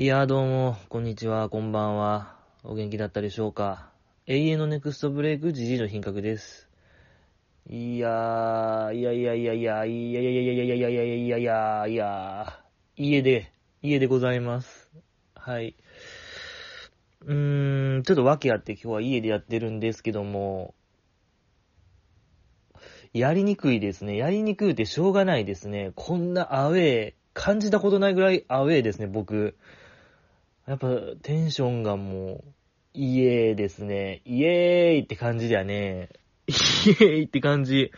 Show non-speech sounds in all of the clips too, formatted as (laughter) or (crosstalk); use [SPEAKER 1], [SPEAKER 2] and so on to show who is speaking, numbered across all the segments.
[SPEAKER 1] いや、どうも、こんにちは、こんばんは。お元気だったでしょうか？永遠のネクストブレイク、ジジイの品格です。いやー、いやいやいやいや、いやいやいやいやいやいやいやいやいやいやいや、家で、家でございます。はい。うーん、ちょっと訳あって今日は家でやってるんですけども、やりにくいですね。やりにくいってしょうがないですね。こんなアウェー、感じたことないぐらいアウェーですね、僕。やっぱテンションがもう、イエーですね。イエーイって感じだよね。(laughs) イエーイって感じ。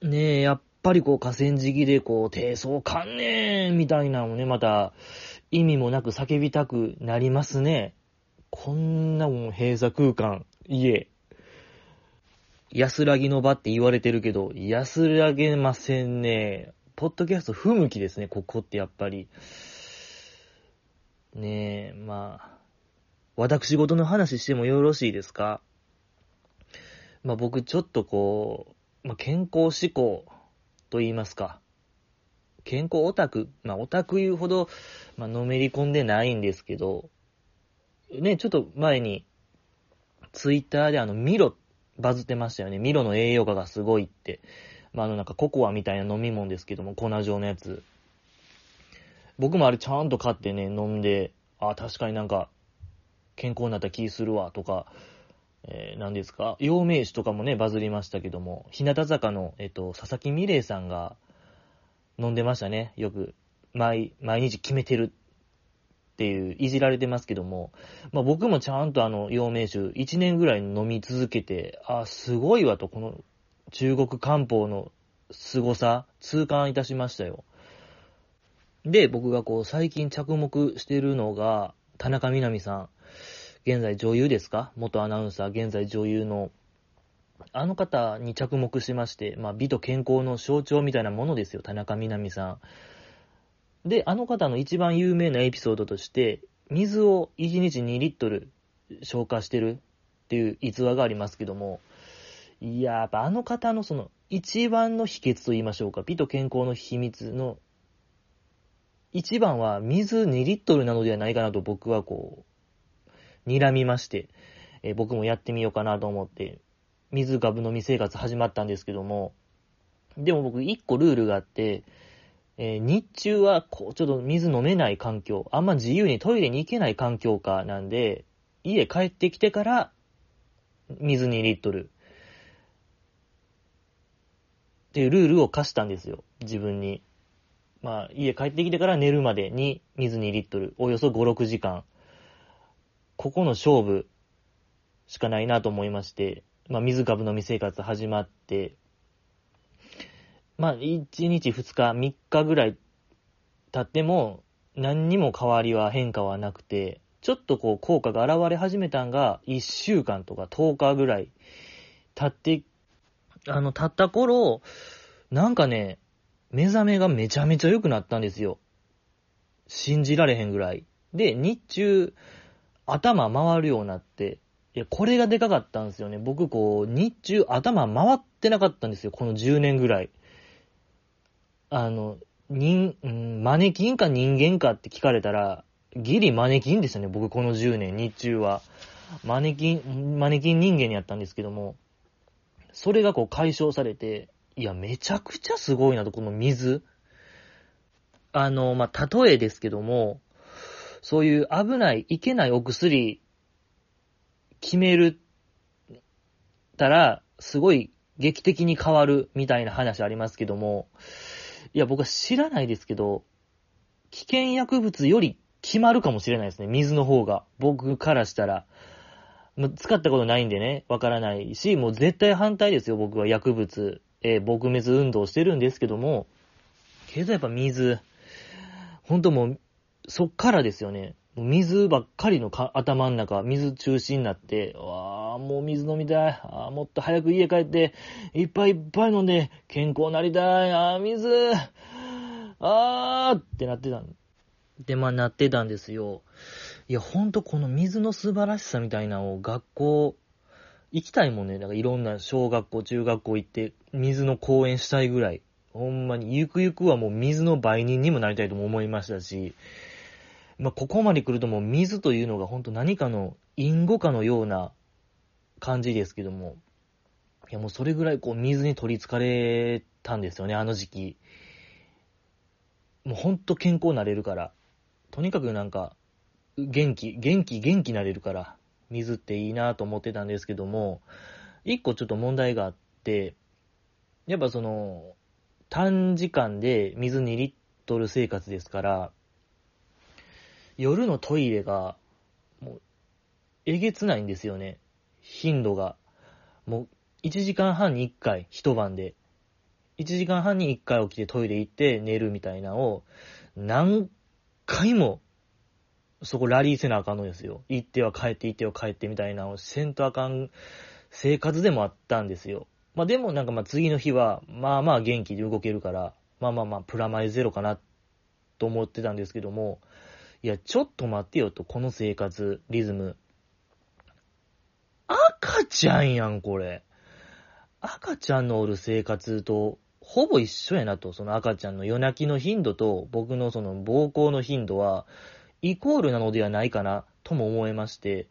[SPEAKER 1] ねえ、やっぱりこう河川敷でこう、低層観念みたいなのもね、また意味もなく叫びたくなりますね。こんなもん閉鎖空間、家。安らぎの場って言われてるけど、安らげませんね。ポッドキャスト不向きですね、ここってやっぱり。ねえ、まあ、私事の話してもよろしいですか？まあ僕ちょっとこう、まあ健康志向と言いますか。健康オタク、まあオタク言うほど、まあのめり込んでないんですけど、ね、ちょっと前に、ツイッターであのミロ、バズってましたよね。ミロの栄養価がすごいって。まああのなんかココアみたいな飲み物ですけども、粉状のやつ。僕もあれちゃんと買ってね、飲んで、あ、確かになんか、健康になった気するわ、とか、えー、何ですか、陽明酒とかもね、バズりましたけども、日向坂の、えっと、佐々木美玲さんが飲んでましたね。よく、毎、毎日決めてるっていう、いじられてますけども、まあ僕もちゃんとあの、陽明酒、1年ぐらい飲み続けて、あ、すごいわと、この、中国漢方の凄さ、痛感いたしましたよ。で、僕がこう、最近着目してるのが、田中みな実さん。現在女優ですか？元アナウンサー、現在女優の、あの方に着目しまして、まあ、美と健康の象徴みたいなものですよ、田中みな実さん。で、あの方の一番有名なエピソードとして、水を1日2リットル消化してるっていう逸話がありますけども、いや、やっぱあの方のその、一番の秘訣と言いましょうか、美と健康の秘密の一番は水2リットルなのではないかなと僕はこう、睨みまして、えー僕もやってみようかなと思って、水ガブ飲み生活始まったんですけども、でも僕一個ルールがあって、えー日中はこう、ちょっと水飲めない環境、あんま自由にトイレに行けない環境下なんで、家帰ってきてから、水2リットル。っていうルールを課したんですよ、自分に。まあ、家帰ってきてから寝るまでに水2リットル、およそ5、6時間。ここの勝負しかないなと思いまして、まあ、水株飲み生活始まって、まあ、1日、2日、3日ぐらい経っても、何にも変わりは変化はなくて、ちょっとこう効果が現れ始めたんが、1週間とか10日ぐらい経って、あの、経った頃、なんかね、目覚めがめちゃめちゃ良くなったんですよ。信じられへんぐらい。で、日中、頭回るようになって、いや、これがでかかったんですよね。僕、こう、日中頭回ってなかったんですよ。この10年ぐらい。あの、人、うん、マネキンか人間かって聞かれたら、ギリマネキンでしたね。僕、この10年、日中は。マネキン、マネキン人間にやったんですけども、それがこう解消されて、いや、めちゃくちゃすごいなと、この水。あの、まあ、例えですけども、そういう危ない、いけないお薬、決める、たら、すごい劇的に変わるみたいな話ありますけども、いや、僕は知らないですけど、危険薬物より決まるかもしれないですね、水の方が。僕からしたら。使ったことないんでね、わからないし、もう絶対反対ですよ、僕は薬物。えー撲滅運動してるんですけども、けどやっぱ水、ほんともう、そっからですよね。水ばっかりの頭の中、水中心になって、わあもう水飲みたい。あもっと早く家帰って、いっぱいいっぱい飲んで、健康なりたい。あー水、あーってなってたんで、まあなってたんですよ。いや、ほんとこの水の素晴らしさみたいなのを学校、行きたいもんね。だからいろんな小学校、中学校行って、水の講演したいぐらい。ほんまに、ゆくゆくはもう水の売人にもなりたいとも思いましたし、まあ、ここまで来るともう水というのが本当何かの因果かのような感じですけども、いやもうそれぐらいこう水に取り憑かれたんですよね、あの時期。もうほんと健康になれるから。とにかくなんか、元気、元気、元気なれるから、水っていいなと思ってたんですけども、一個ちょっと問題があって、やっぱその、短時間で水2リットル生活ですから、夜のトイレが、もう、えげつないんですよね。頻度が。もう、1時間半に1回、一晩で。1時間半に1回起きてトイレ行って寝るみたいなのを、何回も、そこラリーせなあかんのですよ。行っては帰って行っては帰ってみたいなのをせんとあかん生活でもあったんですよ。まあでもなんかまあ次の日は、まあまあ元気で動けるから、まあまあまあプラマイゼロかなと思ってたんですけども、いや、ちょっと待ってよと、この生活、リズム。赤ちゃんやん、これ。赤ちゃんのおる生活と、ほぼ一緒やなと、その赤ちゃんの夜泣きの頻度と、僕のその暴行の頻度は、イコールなのではないかな、とも思いまして、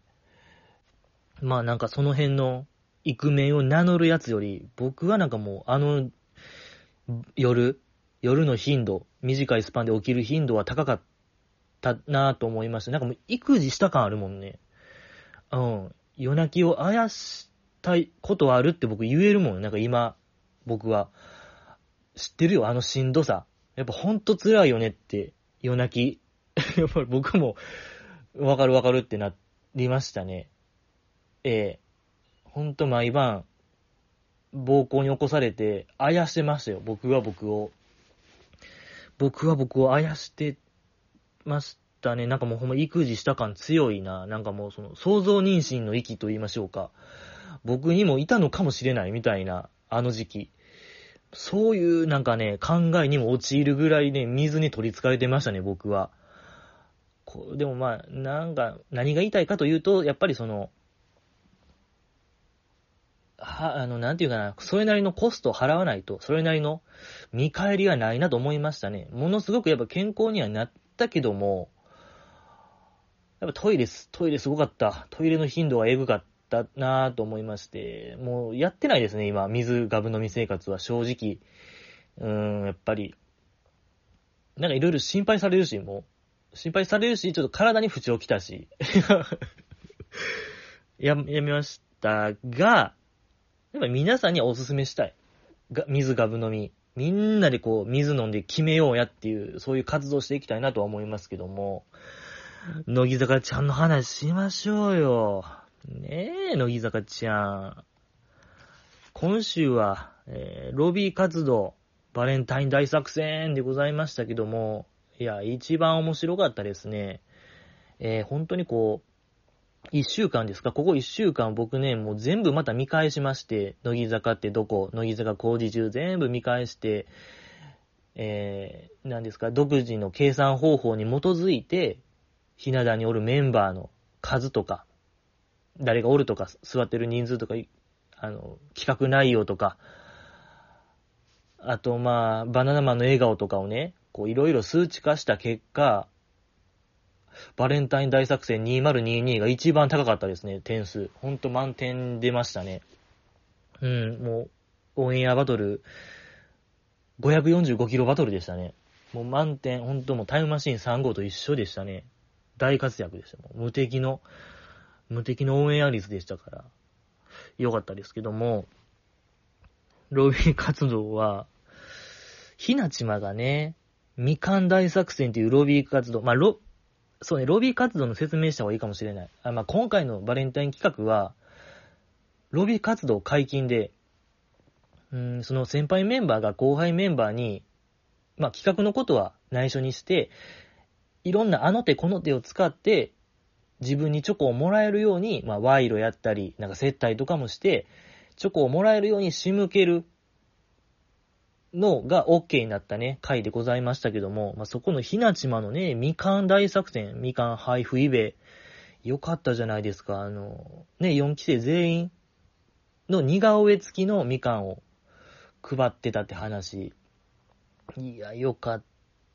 [SPEAKER 1] まあなんかその辺の、イクメンを名乗るやつより、僕はなんかもう、あの、夜、夜の頻度、短いスパンで起きる頻度は高かったなと思いました。なんかもう、育児した感あるもんね。うん。夜泣きをあやしたいことあるって僕言えるもん。なんか今、僕は。知ってるよ、あのしんどさ。やっぱほんと辛いよねって、夜泣き。やっぱり僕も、わかるわかるってなりましたね。ええほんと毎晩、暴行に起こされて、あやしてましたよ、僕は僕を。僕は僕をあやしてましたね。なんかもうほんま育児した感強いな。なんかもうその想像妊娠の域と言いましょうか。僕にもいたのかもしれないみたいな、あの時期。そういうなんかね、考えにも陥るぐらいね、水に取り憑かれてましたね、僕は。こでもまあ、なんか、何が言いたいかというと、やっぱりその、は、あの、なんていうかな、それなりのコストを払わないと、それなりの見返りはないなと思いましたね。ものすごくやっぱ健康にはなったけども、やっぱトイレす、トイレすごかった。トイレの頻度はエグかったなぁと思いまして、もうやってないですね、今、水ガブ飲み生活は正直。うーん、やっぱり。なんかいろいろ心配されるし、もう。心配されるし、ちょっと体に不調来たし。(laughs) や、やめましたが、やっぱ皆さんにはおすすめしたい。が、水ガブ飲み。みんなでこう、水飲んで決めようやっていう、そういう活動していきたいなとは思いますけども、乃木坂ちゃんの話しましょうよ。ねえ、乃木坂ちゃん。今週は、えー、ロビー活動、バレンタイン大作戦でございましたけども、いや、一番面白かったですね。えー、本当にこう、一週間ですか？ここ一週間僕ね、もう全部また見返しまして、乃木坂ってどこ？乃木坂工事中全部見返して、えー、何ですか、独自の計算方法に基づいて、ひな壇におるメンバーの数とか、誰がおるとか、座ってる人数とか、あの、企画内容とか、あと、まあ、バナナマンの笑顔とかをね、こう、いろいろ数値化した結果、バレンタイン大作戦2022が一番高かったですね、点数。ほんと満点出ましたね。うん、もう、オンエアバトル、545キロバトルでしたね。もう満点、ほんともうタイムマシーン3号と一緒でしたね。大活躍でした。もう無敵の、無敵のオンエア率でしたから、よかったですけども、ロビー活動は、ひなちまがね、みかん大作戦っていうロビー活動、まあ、ロ、そうね、ロビー活動の説明した方がいいかもしれない。あまあ、今回のバレンタイン企画は、ロビー活動解禁で、うん、その先輩メンバーが後輩メンバーに、まあ、企画のことは内緒にして、いろんなあの手この手を使って、自分にチョコをもらえるように、まあ、賄賂やったり、なんか接待とかもして、チョコをもらえるように仕向けるのが OK になったね、回でございましたけども、まあ、そこのひなちまのね、みかん大作戦、みかん配布イベ、よかったじゃないですか。あの、ね、4期生全員の似顔絵付きのみかんを配ってたって話。いや、よかっ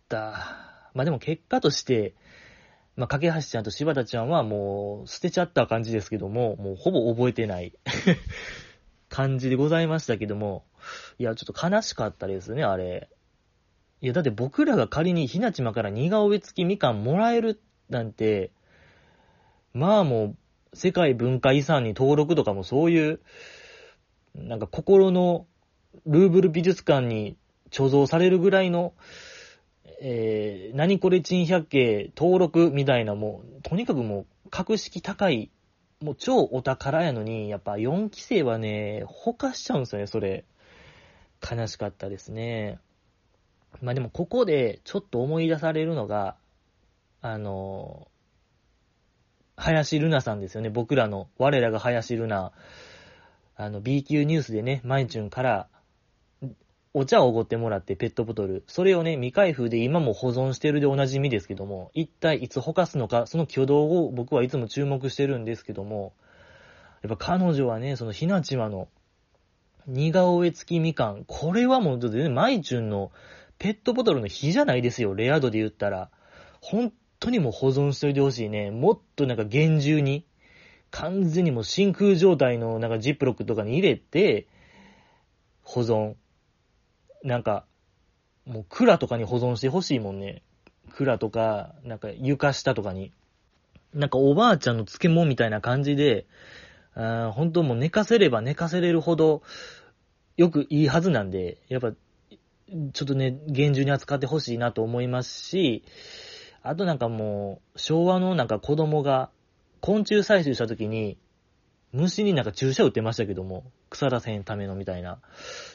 [SPEAKER 1] た。まあでも結果として、まあ、架橋ちゃんと柴田ちゃんはもう捨てちゃった感じですけども、もうほぼ覚えてない (laughs) 感じでございましたけども、いや、ちょっと悲しかったですね、あれ。いや、だって僕らが仮にひなちまから似顔絵付きみかんもらえるなんて、まあもう、世界文化遺産に登録とかもそういう、なんか心のルーブル美術館に貯蔵されるぐらいの、えー、何これ珍百景登録みたいなもう、とにかくもう格式高い、もう超お宝やのに、やっぱ4期生はね、ほかしちゃうんですよね、それ。悲しかったですね。まあでもここでちょっと思い出されるのが、あの、林ルナさんですよね。僕らの、我らが林ルナ。あの、B 級ニュースでね、マイチュンからお茶をおごってもらってペットボトル。それをね、未開封で今も保存してるでおなじみですけども、一体いつほかすのか、その挙動を僕はいつも注目してるんですけども、やっぱ彼女はね、そのひなちまの似顔絵付きみかん。これはもう、マイチュンのペットボトルの火じゃないですよ。レア度で言ったら。本当にもう保存しといてほしいね。もっとなんか厳重に、完全にもう真空状態のなんかジップロックとかに入れて、保存。なんか、もう蔵とかに保存してほしいもんね。蔵とか、なんか床下とかに。なんかおばあちゃんの漬物みたいな感じで、あ本当もう寝かせれば寝かせれるほど、よくいいはずなんで、やっぱ、ちょっとね、厳重に扱ってほしいなと思いますし、あとなんかもう、昭和のなんか子供が昆虫採集した時に、虫になんか注射打ってましたけども、腐らせんためのみたいな。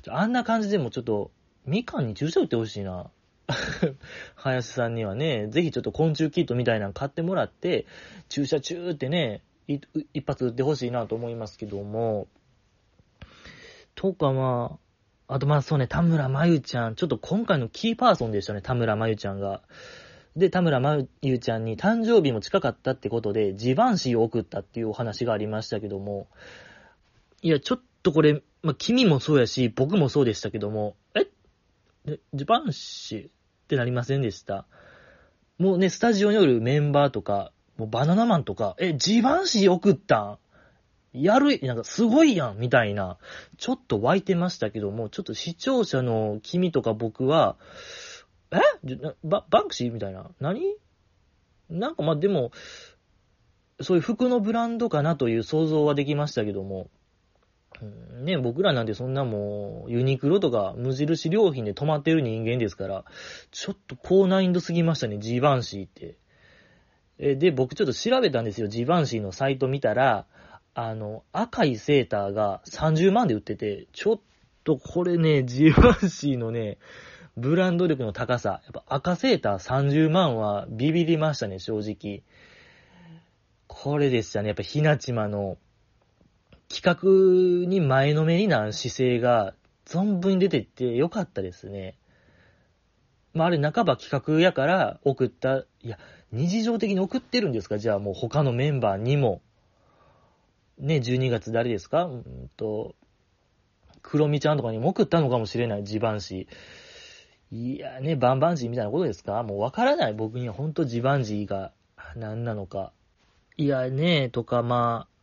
[SPEAKER 1] あんな感じでもちょっと、みかんに注射打ってほしいな。(laughs) 林さんにはね、ぜひちょっと昆虫キットみたいなの買ってもらって、注射中ってね、一発打ってほしいなと思いますけども、とかまあ、あとまあそうね、田村真由ちゃん、ちょっと今回のキーパーソンでしたね、田村真由ちゃんが。で、田村真由ちゃんに誕生日も近かったってことで、ジバンシーを送ったっていうお話がありましたけども、いや、ちょっとこれ、まあ、君もそうやし、僕もそうでしたけども、え？ジバンシーってなりませんでした？もうね、スタジオによるメンバーとか、もうバナナマンとか、え、ジバンシー送ったん？やる、なんかすごいやんみたいな、ちょっと湧いてましたけども、ちょっと視聴者の君とか僕は、え？ババンクシーみたいな。何？なんかまあでも、そういう服のブランドかなという想像はできましたけども、うん、ね、僕らなんてそんなもう、ユニクロとか無印良品で止まってる人間ですから、ちょっと高難易度すぎましたね、ジバンシーって。え、で、僕ちょっと調べたんですよ。ジバンシーのサイト見たら、あの、赤いセーターが30万で売ってて、ちょっとこれね、ジバンシーのね、ブランド力の高さ。やっぱ赤セーター30万はビビりましたね、正直。これでしたね。やっぱひなちまの企画に前のめりな姿勢が存分に出てってよかったですね。まあ、あれ半ば企画やから送った、いや、日常的に送ってるんですか？じゃあもう他のメンバーにも。ね、12月誰ですか？うんと、黒みちゃんとかにも送ったのかもしれない、地盤師。いやね、バンバンジーみたいなことですか？もうわからない。僕には本当地盤師が何なのか。いやね、とかまあ、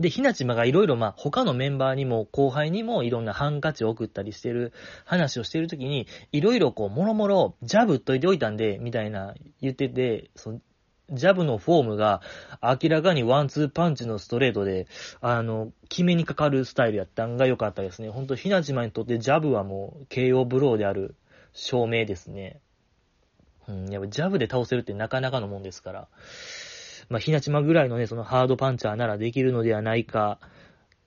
[SPEAKER 1] で、ひなちまがいろいろまあ他のメンバーにも後輩にもいろんなハンカチを送ったりしてる話をしてるときに、いろいろこう、もろもろジャブっといておいたんで、みたいな言ってて、そのジャブのフォームが明らかにワンツーパンチのストレートで、あの、決めにかかるスタイルやったんが良かったですね。ほんと、ひなちまにとってジャブはもう KO ブローである証明ですね。うん、やっぱジャブで倒せるってなかなかのもんですから。まあ、ひなちまぐらいのね、そのハードパンチャーならできるのではないか、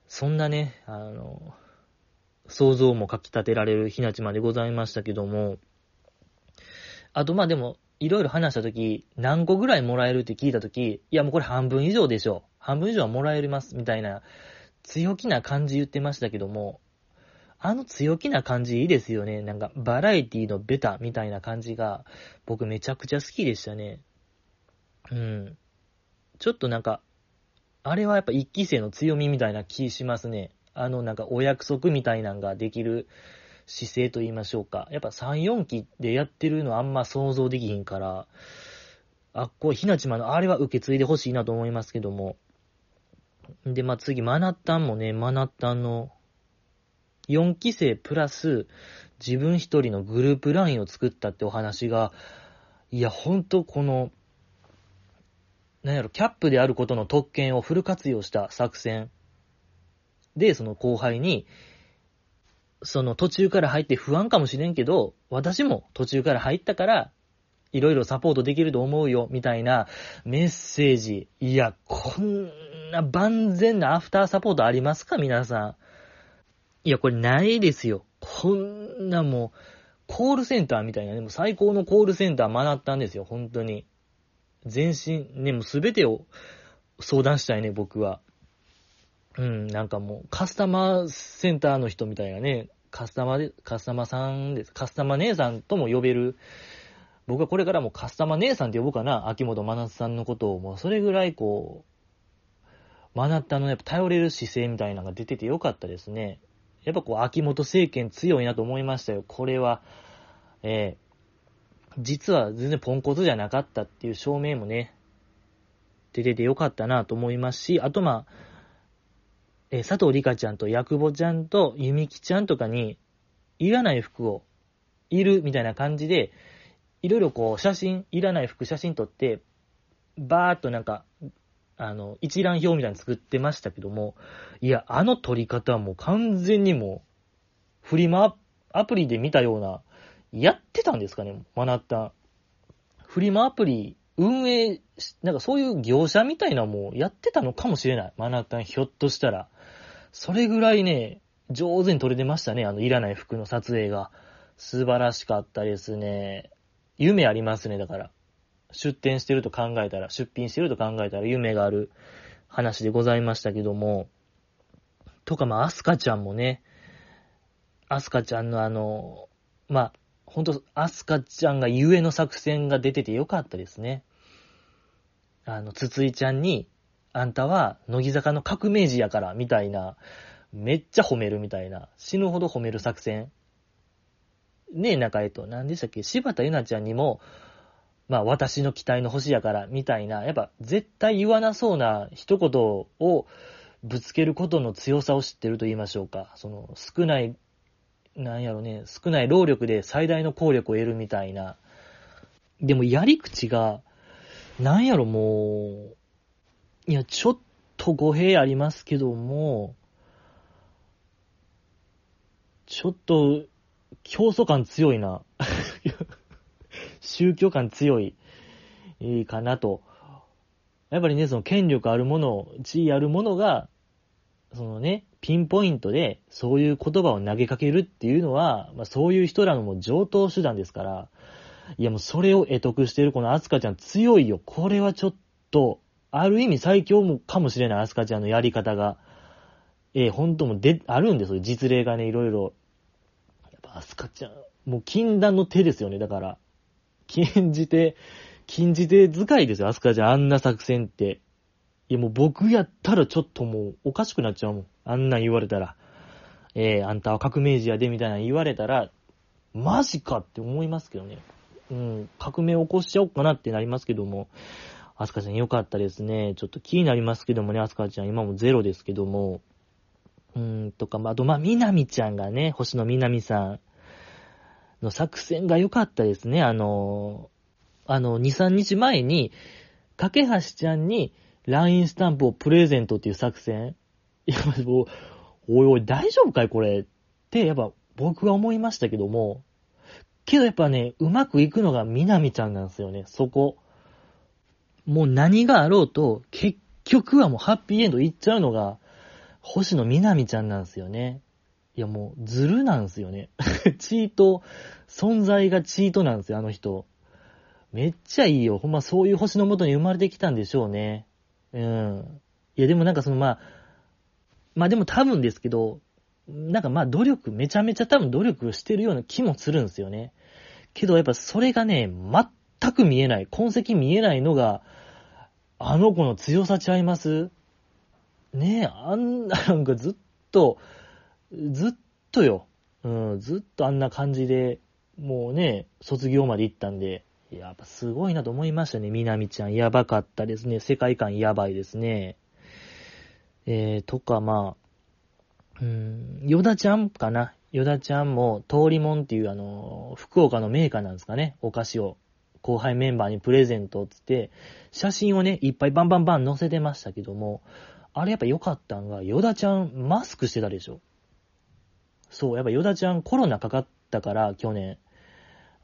[SPEAKER 1] そんなね、あの、想像もかき立てられるひなちまでございましたけども、あと、まあでも、いろいろ話したとき、何個ぐらいもらえるって聞いたとき、いやもうこれ半分以上でしょ。半分以上はもらえます、みたいな、強気な感じ言ってましたけども、あの強気な感じいいですよね。なんか、バラエティのベタみたいな感じが、僕めちゃくちゃ好きでしたね。うん。ちょっとなんか、あれはやっぱ一期生の強みみたいな気しますね。あのなんかお約束みたいなんができる姿勢と言いましょうか。やっぱ3、4期でやってるのあんま想像できひんから、あっこう、ひなちまのあれは受け継いでほしいなと思いますけども。で、まあ、次、マナッタンもね、マナッタンの4期生プラス自分一人のグループラインを作ったってお話が、いや、ほんとこの、なんやろ、キャップであることの特権をフル活用した作戦で、その後輩に、その途中から入って不安かもしれんけど、私も途中から入ったから、いろいろサポートできると思うよ、みたいなメッセージ。いや、こんな万全なアフターサポートありますか皆さん。いや、これないですよ。こんなもう、コールセンターみたいな、でも最高のコールセンター学ったんですよ、本当に。全身、ね、もうすべてを相談したいね、僕は。うん、なんかもう、カスタマーセンターの人みたいなね、カスタマーで、カスタマーさんです。カスタマー姉さんとも呼べる。僕はこれからもカスタマー姉さんって呼ぼうかな、秋元真夏さんのことを。もうそれぐらいこう、真夏のやっぱ頼れる姿勢みたいなのが出ててよかったですね。やっぱこう、秋元政権強いなと思いましたよ。これは、えー、実は全然ポンコツじゃなかったっていう証明もね、出ててよかったなと思いますし、あとまあ、え、佐藤里香ちゃんとヤクボちゃんとゆみきちゃんとかに、いらない服を、いるみたいな感じで、いろいろこう写真、いらない服写真撮って、バーっとなんか、あの、一覧表みたいに作ってましたけども、いや、あの撮り方はもう完全にもう、フリマアプリで見たような、やってたんですかね、マナッタン。フリマアプリ運営、なんかそういう業者みたいなもうやってたのかもしれない。マナッタンひょっとしたら。それぐらいね、上手に撮れてましたね、あのいらない服の撮影が。素晴らしかったですね。夢ありますね、だから。出店してると考えたら、出品してると考えたら夢がある話でございましたけども、とか、まあ、アスカちゃんもね、アスカちゃんのあの、まあ、ほんと、アスカちゃんがゆえの作戦が出ててよかったですね。あの、つついちゃんに、あんたは、乃木坂の革命児やから、みたいな、めっちゃ褒めるみたいな、死ぬほど褒める作戦。ねえ、中江と、何でしたっけ？柴田ゆなちゃんにも、まあ、私の期待の星やから、みたいな、やっぱ、絶対言わなそうな一言をぶつけることの強さを知ってると言いましょうか。その、少ない、なんやろね、少ない労力で最大の効力を得るみたいな。でも、やり口が、なんやろ、もう、いや、ちょっと語弊ありますけども、ちょっと、競争感強いな。(laughs) 宗教感強い、いいかなと。やっぱりね、その権力あるもの、地位あるものが、そのね、ピンポイントでそういう言葉を投げかけるっていうのは、まあそういう人らのもう上等手段ですから、いやもうそれを得得してるこのアスカちゃん強いよ。これはちょっと、ある意味最強もかもしれないアスカちゃんのやり方が。えー、本当もで、あるんですよ。実例がね、いろいろ。やっぱアスカちゃん、もう禁断の手ですよね、だから。禁じ手、禁じ手使いですよ、アスカちゃん。あんな作戦って。いや、もう僕やったらちょっともうおかしくなっちゃうもん。あんなん言われたら。えー、あんたは革命児やで、みたいな言われたら、マジかって思いますけどね。うん、革命起こしちゃおうかなってなりますけども、アスカちゃんよかったですね。ちょっと気になりますけどもね、アスカちゃん今もゼロですけども、うーんとか、まあ、と、まあ、みなみちゃんがね、星野みなみさんの作戦が良かったですね。あの、あの、2、3日前に、架橋ちゃんに LINE スタンプをプレゼントっていう作戦。(laughs) いや、もう、おいおい、大丈夫かいこれ。って、やっぱ僕は思いましたけども、けどやっぱね、うまくいくのがみなみちゃんなんですよね、そこ。もう何があろうと、結局はもうハッピーエンドいっちゃうのが、星野みなみちゃんなんですよね。いやもう、ずるなんですよね。(laughs) チート、存在がチートなんですよ、あの人。めっちゃいいよ。ほんまそういう星のもとに生まれてきたんでしょうね。うん。いやでもなんかそのまあ、まあでも多分ですけど、なんかまあ努力、めちゃめちゃ多分努力してるような気もするんですよね。けどやっぱそれがね、全く見えない、痕跡見えないのが、あの子の強さちゃいます？ねえ、あんな、なんかずっと、ずっとよ。うん、ずっとあんな感じで、もうね、卒業まで行ったんで、やっぱすごいなと思いましたね、みなみちゃん。やばかったですね。世界観やばいですね。えー、とか、まあ、うん、ヨダちゃんかな。ヨダちゃんも、通りもんっていうあの、福岡のメーカーなんですかね。お菓子を後輩メンバーにプレゼントっつって、写真をね、いっぱいバンバンバン載せてましたけども、あれやっぱ良かったんが、ヨダちゃんマスクしてたでしょ。そう、やっぱヨダちゃんコロナかかったから、去年。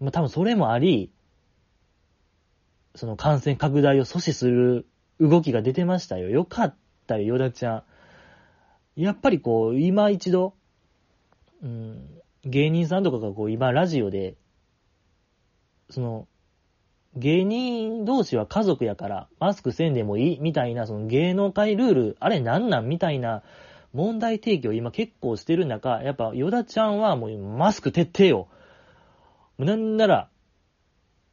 [SPEAKER 1] まあ多分それもあり、その感染拡大を阻止する動きが出てましたよ。よかったよ、ヨダちゃん。やっぱりこう、今一度、うん、芸人さんとかがこう、今ラジオで、その、芸人同士は家族やからマスクせんでもいいみたいな、その芸能界ルール、あれなんなんみたいな問題提起を今結構してる中、やっぱヨダちゃんはもうマスク徹底よ。なんなら、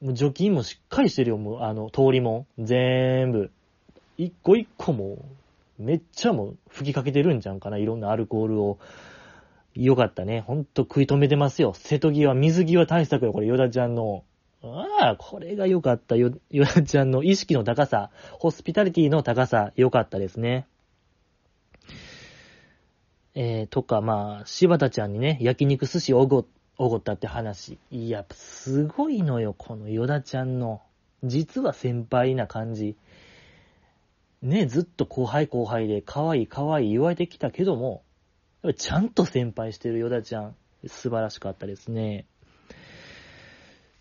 [SPEAKER 1] もう除菌もしっかりしてるよ、もう、あの、通りもん。全部。一個一個も、めっちゃもう吹きかけてるんじゃんかな、いろんなアルコールを。よかったね。ほんと食い止めてますよ。瀬戸際、水際対策よ、これ、ヨダちゃんの。ああ、これが良かったよ。ヨダちゃんの意識の高さ、ホスピタリティの高さ、良かったですね。えー、とか、まあ、柴田ちゃんにね、焼肉寿司おごっ、おごったって話。いや、すごいのよ、このヨダちゃんの。実は先輩な感じ。ね、ずっと後輩後輩で可愛い可愛い言われてきたけども、ちゃんと先輩してるヨダちゃん。素晴らしかったですね。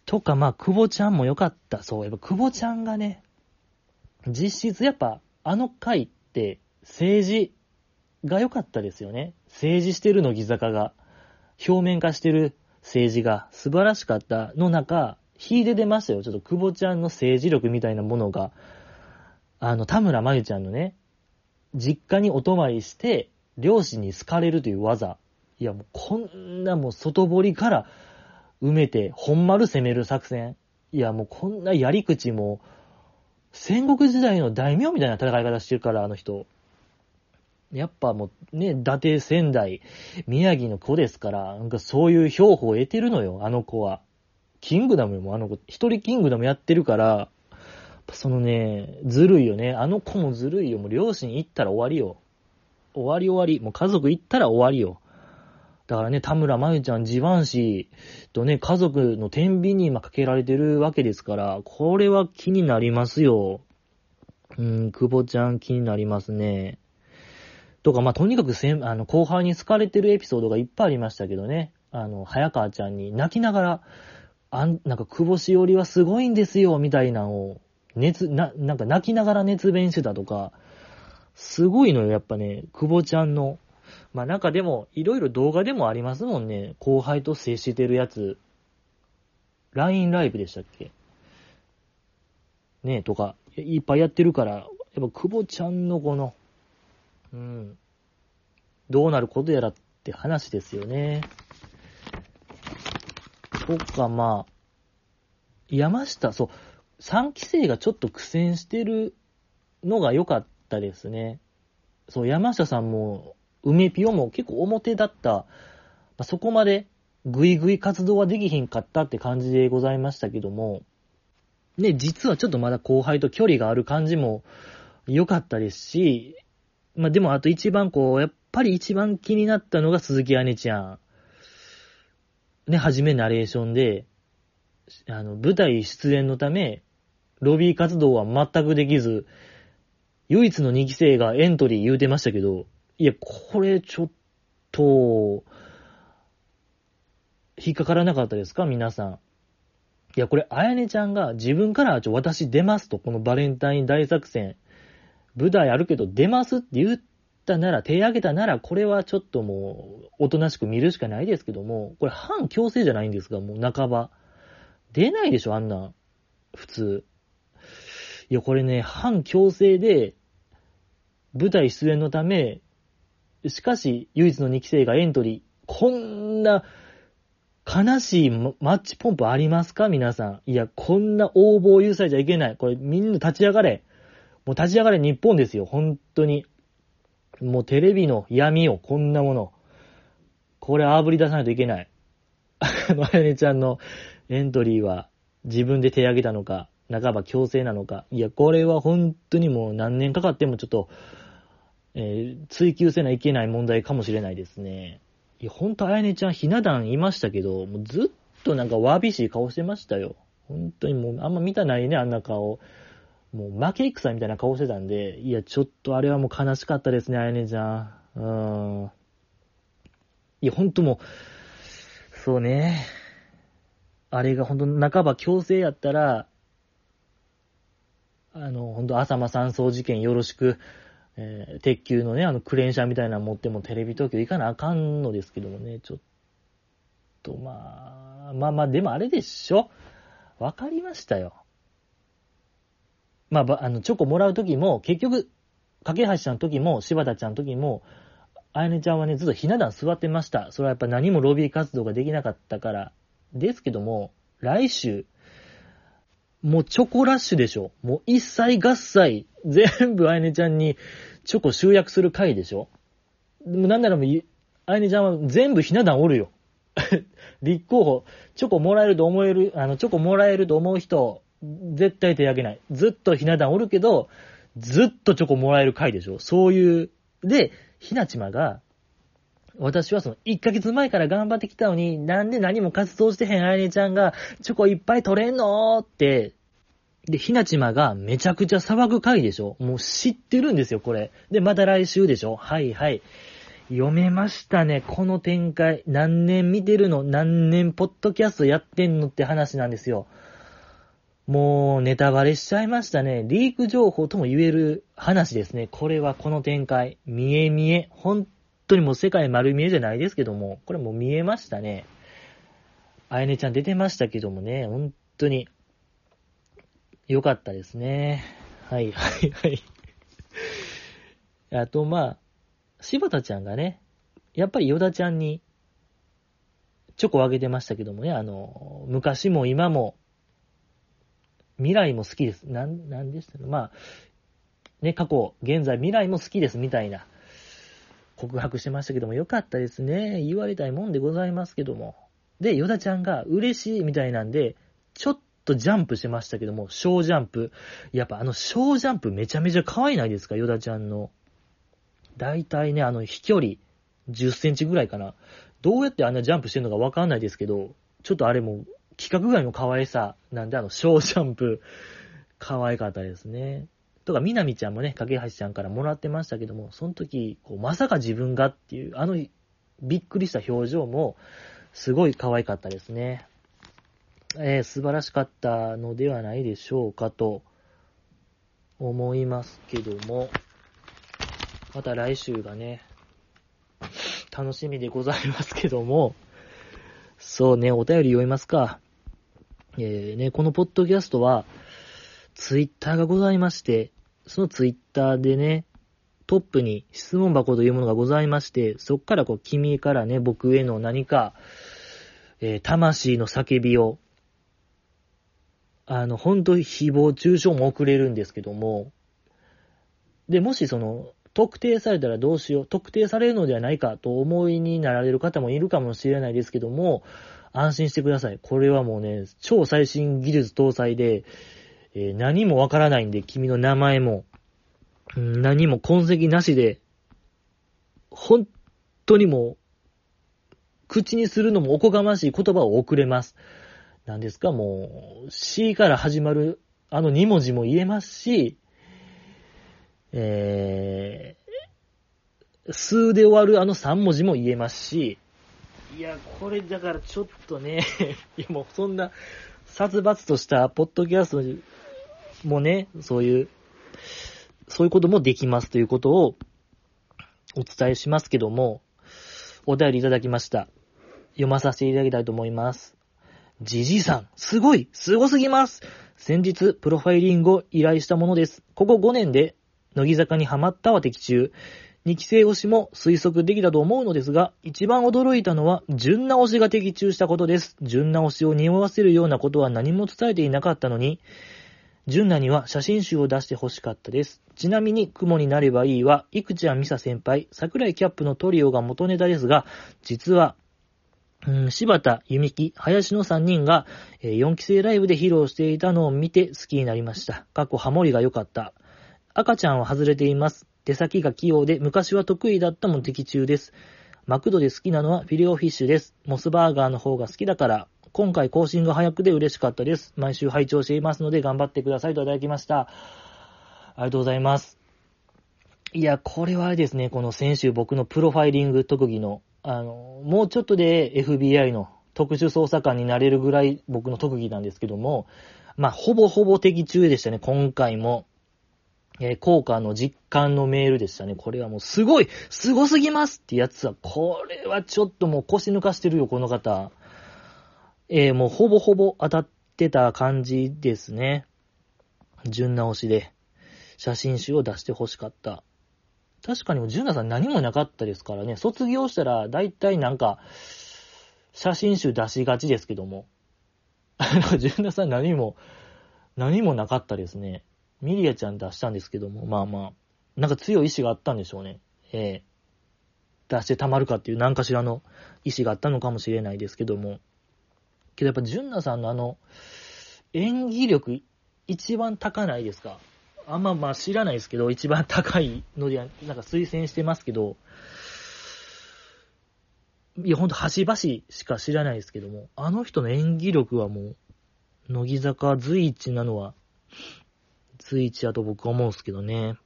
[SPEAKER 1] とか、まあ、久保ちゃんも良かった。そう、やっぱ久保ちゃんがね、実質やっぱ、あの回って政治が良かったですよね。政治してる乃木坂が、表面化してる政治が素晴らしかったの中、秀で出ましたよ。ちょっと久保ちゃんの政治力みたいなものが、あの、田村真由ちゃんのね、実家にお泊まりして、両親に好かれるという技。いや、もうこんなもう外堀から埋めて、本丸攻める作戦。いや、もうこんなやり口も、戦国時代の大名みたいな戦い方してるから、あの人。やっぱもうね、伊達仙台、宮城の子ですから、なんかそういう標本を得てるのよ、あの子は。キングダムもあの子、一人キングダムやってるから、そのね、ずるいよね。あの子もずるいよ。もう両親行ったら終わりよ。終わり終わり。もう家族行ったら終わりよ。だからね、田村真由ちゃん、ジバン氏とね、家族の天秤に今かけられてるわけですから、これは気になりますよ。うん、久保ちゃん気になりますね。とか、まあ、とにかくせん、あの、後輩に好かれてるエピソードがいっぱいありましたけどね。あの、早川ちゃんに泣きながら、あん、なんか、久保しおりはすごいんですよ、みたいなのを、熱、な、なんか泣きながら熱弁してたとか、すごいのよ、やっぱね、久保ちゃんのまあなんかでも、いろいろ動画でもありますもんね。後輩と接してるやつ。LINE ライブでしたっけ？ねえ、とか、いっぱいやってるから、やっぱ久保ちゃんのこの、うん、どうなることやらって話ですよね。とか、まあ、山下、そう、3期生がちょっと苦戦してるのが良かったですね。そう、山下さんも、梅ピオも結構表だった、まあ、そこまでぐいぐい活動はできひんかったって感じでございましたけども、ね、実はちょっとまだ後輩と距離がある感じも良かったですし、まあでもあと一番こう、やっぱり一番気になったのが鈴木姉ちゃん。ね、はじめナレーションで、あの、舞台出演のため、ロビー活動は全くできず、唯一の2期生がエントリー言うてましたけど、いや、これちょっと、引っかからなかったですか？皆さん。いや、これ、あやねちゃんが自分からちょ、私出ますと、このバレンタイン大作戦、舞台あるけど出ますって言ったなら、手挙げたなら、これはちょっともう、おとなしく見るしかないですけども、これ反強制じゃないんですかもう半ば。出ないでしょあんな普通。いや、これね、反強制で、舞台出演のため、しかし、唯一の2期生がエントリー。こんな、悲しいマッチポンプありますか皆さん。いや、こんな応募を許されちゃいけない。これみんな立ち上がれ。もう立ち上がれ日本ですよ。本当に。もうテレビの闇を、こんなもの。これ炙り出さないといけない。あ、やねちゃんのエントリーは、自分で手挙げたのか、半ば強制なのか。いや、これは本当にもう何年かかってもちょっと、えー、追求せないけない問題かもしれないですね。いや、ほんと、あやねちゃん、ひな壇いましたけど、もうずっとなんかわびしい顔してましたよ。本当にもう、あんま見たないね、あんな顔。もう負け戦みたいな顔してたんで、いや、ちょっとあれはもう悲しかったですね、あやねちゃん。うん。いや、ほんともう、そうね。あれがほんと半ば強制やったら、あの、ほんと、浅間山荘事件よろしく、えー、鉄球のね、あの、クレーン車みたいなの持ってもテレビ東京行かなあかんのですけどもね、ちょっと、まあ、まあまあ、でもあれでしょわかりましたよ。まあ、あの、チョコもらうときも、結局、架橋ちゃんの時も、柴田ちゃんの時も、あやねちゃんはね、ずっとひな壇座ってました。それはやっぱ何もロビー活動ができなかったから。ですけども、来週、もうチョコラッシュでしょ。もう一切合切、全部あやねちゃんにチョコ集約する回でしょ。もなんならもう、あやねちゃんは全部ひな壇おるよ。(laughs) 立候補、チョコもらえると思える、あの、チョコもらえると思う人、絶対手挙げない。ずっとひな壇おるけど、ずっとチョコもらえる回でしょ。そういう。で、ひなちまが、私はその1ヶ月前から頑張ってきたのに、なんで何も活動してへんあやねちゃんが、チョコいっぱい取れんの？って、で、ひなちまがめちゃくちゃ騒ぐ回でしょもう知ってるんですよ、これ。で、また来週でしょはいはい。読めましたね、この展開。何年見てるの？何年ポッドキャストやってんの？って話なんですよ。もう、ネタバレしちゃいましたね。リーク情報とも言える話ですね。これはこの展開。見え見え。本当にもう世界丸見えじゃないですけども、これもう見えましたね。あやねちゃん出てましたけどもね、本当に、よかったですね。はいはいはい。あと、まあ、柴田ちゃんがね、やっぱりヨダちゃんに、チョコをあげてましたけどもね、あの、昔も今も、未来も好きです。なん、なんでしたのまあ、ね、過去、現在、未来も好きですみたいな告白してましたけども、よかったですね。言われたいもんでございますけども。で、ヨダちゃんが嬉しいみたいなんで、ちょっとジャンプしましたけども、小ジャンプ。やっぱあの小ジャンプめちゃめちゃ可愛いないですか、ヨダちゃんの。だいたいね、あの飛距離10センチぐらいかな。どうやってあんなジャンプしてるのかわかんないですけど、ちょっとあれも規格外の可愛さなんで、あの、小ジャンプ、可愛かったですね。とか、みなみちゃんもね、かけはしちゃんからもらってましたけども、その時、こう、まさか自分がっていう、あの、びっくりした表情も、すごい可愛かったですね。えー、素晴らしかったのではないでしょうかと、思いますけども、また来週がね、楽しみでございますけども、そうね、お便り読みますか。えー、ね、このポッドキャストは、ツイッターがございまして、そのツイッターでね、トップに質問箱というものがございまして、そっからこう、君からね、僕への何か、えー、魂の叫びを、あの、本当に誹謗中傷も送れるんですけども、で、もしその、特定されたらどうしよう、特定されるのではないかと思いになられる方もいるかもしれないですけども、安心してください。これはもうね、超最新技術搭載で、えー、何もわからないんで、君の名前も、何も痕跡なしで、本当にもう、口にするのもおこがましい言葉を送れます。何ですか、もう、C から始まるあの2文字も言えますし、えー、数で終わるあの3文字も言えますし、いや、これだからちょっとね、(laughs) いやもうそんな殺伐としたポッドキャストもね、そういう、そういうこともできますということをお伝えしますけども、お便りいただきました。読まさせていただきたいと思います。じじいさん、すごいすごすぎます先日、プロファイリングを依頼したものです。ここ5年で、乃木坂にハマったは的中。二期生推しも推測できたと思うのですが、一番驚いたのは、純な推しが的中したことです。純な推しを匂わせるようなことは何も伝えていなかったのに、純奈には写真集を出して欲しかったです。ちなみに、雲になればいいは、いくちゃんみさ先輩、桜井キャップのトリオが元ネタですが、実は、うん、柴田、弓木、林の3人が、えー4期生ライブで披露していたのを見て好きになりました。過去ハモリが良かった。赤ちゃんは外れています。手先が器用で昔は得意だったも的中です。マクドで好きなのはフィレオフィッシュです。モスバーガーの方が好きだから、今回更新が早くで嬉しかったです。毎週拝聴していますので頑張ってくださいといただきました。ありがとうございます。いや、これはですね、この先週僕のプロファイリング特技の、あの、もうちょっとで FBI の特殊捜査官になれるぐらい僕の特技なんですけども、まあ、ほぼほぼ的中でしたね、今回も。え効果の実感のメールでしたね。これはもうすごいすごすぎますってやつは、これはちょっともう腰抜かしてるよ、この方。えーもうほぼほぼ当たってた感じですね。順直しで、写真集を出して欲しかった。確かにもう、純奈さん何もなかったですからね。卒業したら、だいたいなんか、写真集出しがちですけども。あの、純奈さん何も、何もなかったですね。ミリアちゃん出したんですけども、まあまあ、なんか強い意志があったんでしょうね。ええ出してたまるかっていう何かしらの意志があったのかもしれないですけども。けどやっぱ、純奈さんのあの、演技力、一番高ないですか？あんままあ知らないですけど、一番高いのでは、なんか推薦してますけど、いや、ほんと端々しか知らないですけども、あの人の演技力はもう、乃木坂随一なのは、随一だと僕は思うんですけどね。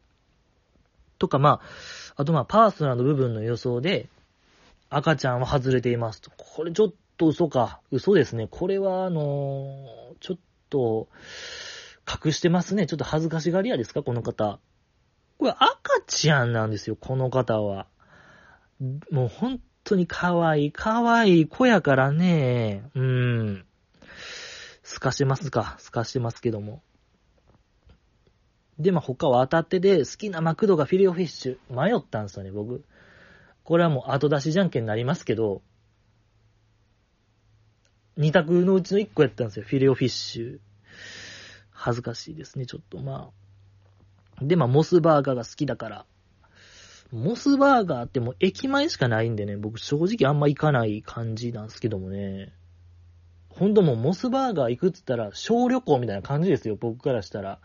[SPEAKER 1] とかまあ、あとまあパーソナルの部分の予想で、赤ちゃんは外れていますと。これちょっと嘘か。嘘ですね。これはあのーちょっと、隠してますね。ちょっと恥ずかしがり屋ですか？この方。これ赤ちゃんなんですよ、この方は。もう本当に可愛い、可愛い子やからね。うん。透かしてますか？透かしてますけども。で、まあ、他は当たってで、好きなマクドがフィレオフィッシュ。迷ったんですよね、僕。これはもう後出しじゃんけんになりますけど、二択のうちの一個やったんですよ、フィレオフィッシュ。恥ずかしいですね、ちょっとまあ。で、まあ、モスバーガーが好きだから。モスバーガーってもう駅前しかないんでね、僕正直あんま行かない感じなんですけどもね。ほんともうモスバーガー行くっつったら小旅行みたいな感じですよ、僕からしたら。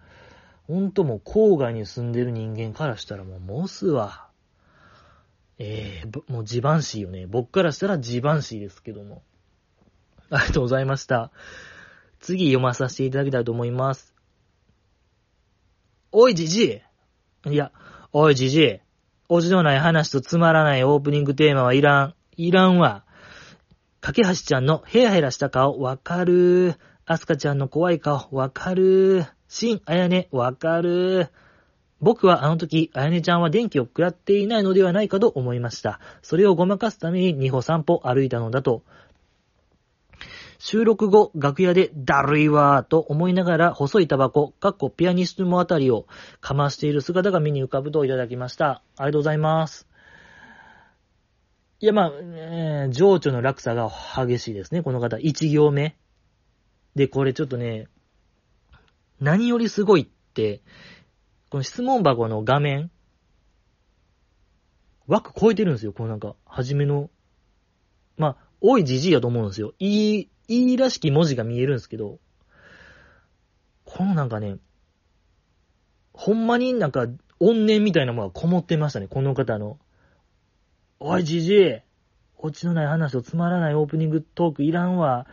[SPEAKER 1] ほんともう郊外に住んでる人間からしたらもうモスは、ええぼもう地盤師よね。僕からしたら地盤師ですけども。ありがとうございました。次読まさせていただきたいと思います。おいじじいいや、おいじじい。おじのない話とつまらないオープニングテーマはいらん。いらんわ。かけはしちゃんのヘラヘラした顔、わかる。アスカちゃんの怖い顔、わかる。シン、あやね、わかる。僕はあの時、あやねちゃんは電気を食らっていないのではないかと思いました。それをごまかすために2歩3歩歩いたのだと。収録後、楽屋でだるいわーと思いながら細いタバコ、かっこピアニストもあたりをかましている姿が目に浮かぶといただきました。ありがとうございます。いや、まあ、えー情緒の落差が激しいですね、この方。一行目。で、これちょっとね、何よりすごいって、この質問箱の画面、枠超えてるんですよ、このなんか、初めの、まあ、おいじじいやと思うんですよ。いい、いいらしき文字が見えるんですけど、このなんかね、ほんまになんか、怨念みたいなものがこもってましたね、この方の。おいじじいオチのない話とつまらないオープニングトークいらんわ。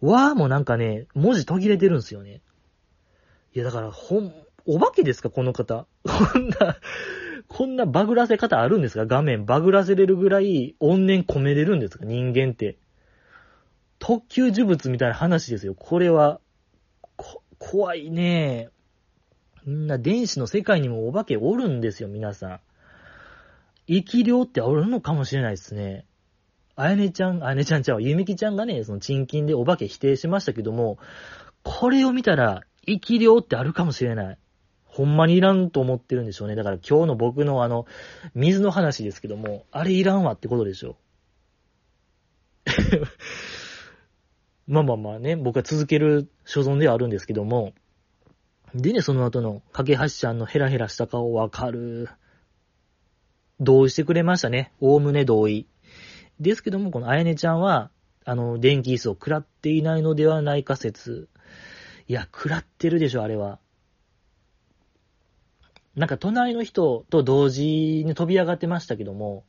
[SPEAKER 1] わーもなんかね、文字途切れてるんですよね。いやだから、ほん、お化けですか？この方。こんな、こんなバグらせ方あるんですか？画面バグらせれるぐらい怨念込めれるんですか？人間って。特級呪物みたいな話ですよ。これは、こ、怖いねみんな電子の世界にもお化けおるんですよ、皆さん。生き量っておるのかもしれないですね。あやねちゃん、あやねちゃんちゃう、ゆみきちゃんがね、そのチンキンでお化け否定しましたけども、これを見たら、生き量ってあるかもしれない。ほんまにいらんと思ってるんでしょうね。だから今日の僕のあの、水の話ですけども、あれいらんわってことでしょう。(laughs) まあまあまあね、僕は続ける所存ではあるんですけども、でね、その後の、かけはしちゃんのヘラヘラした顔わかる。同意してくれましたね。おおむね同意。ですけども、このあやねちゃんは、あの、電気椅子を食らっていないのではないか説。いや、食らってるでしょ、あれは。なんか隣の人と同時に飛び上がってましたけども、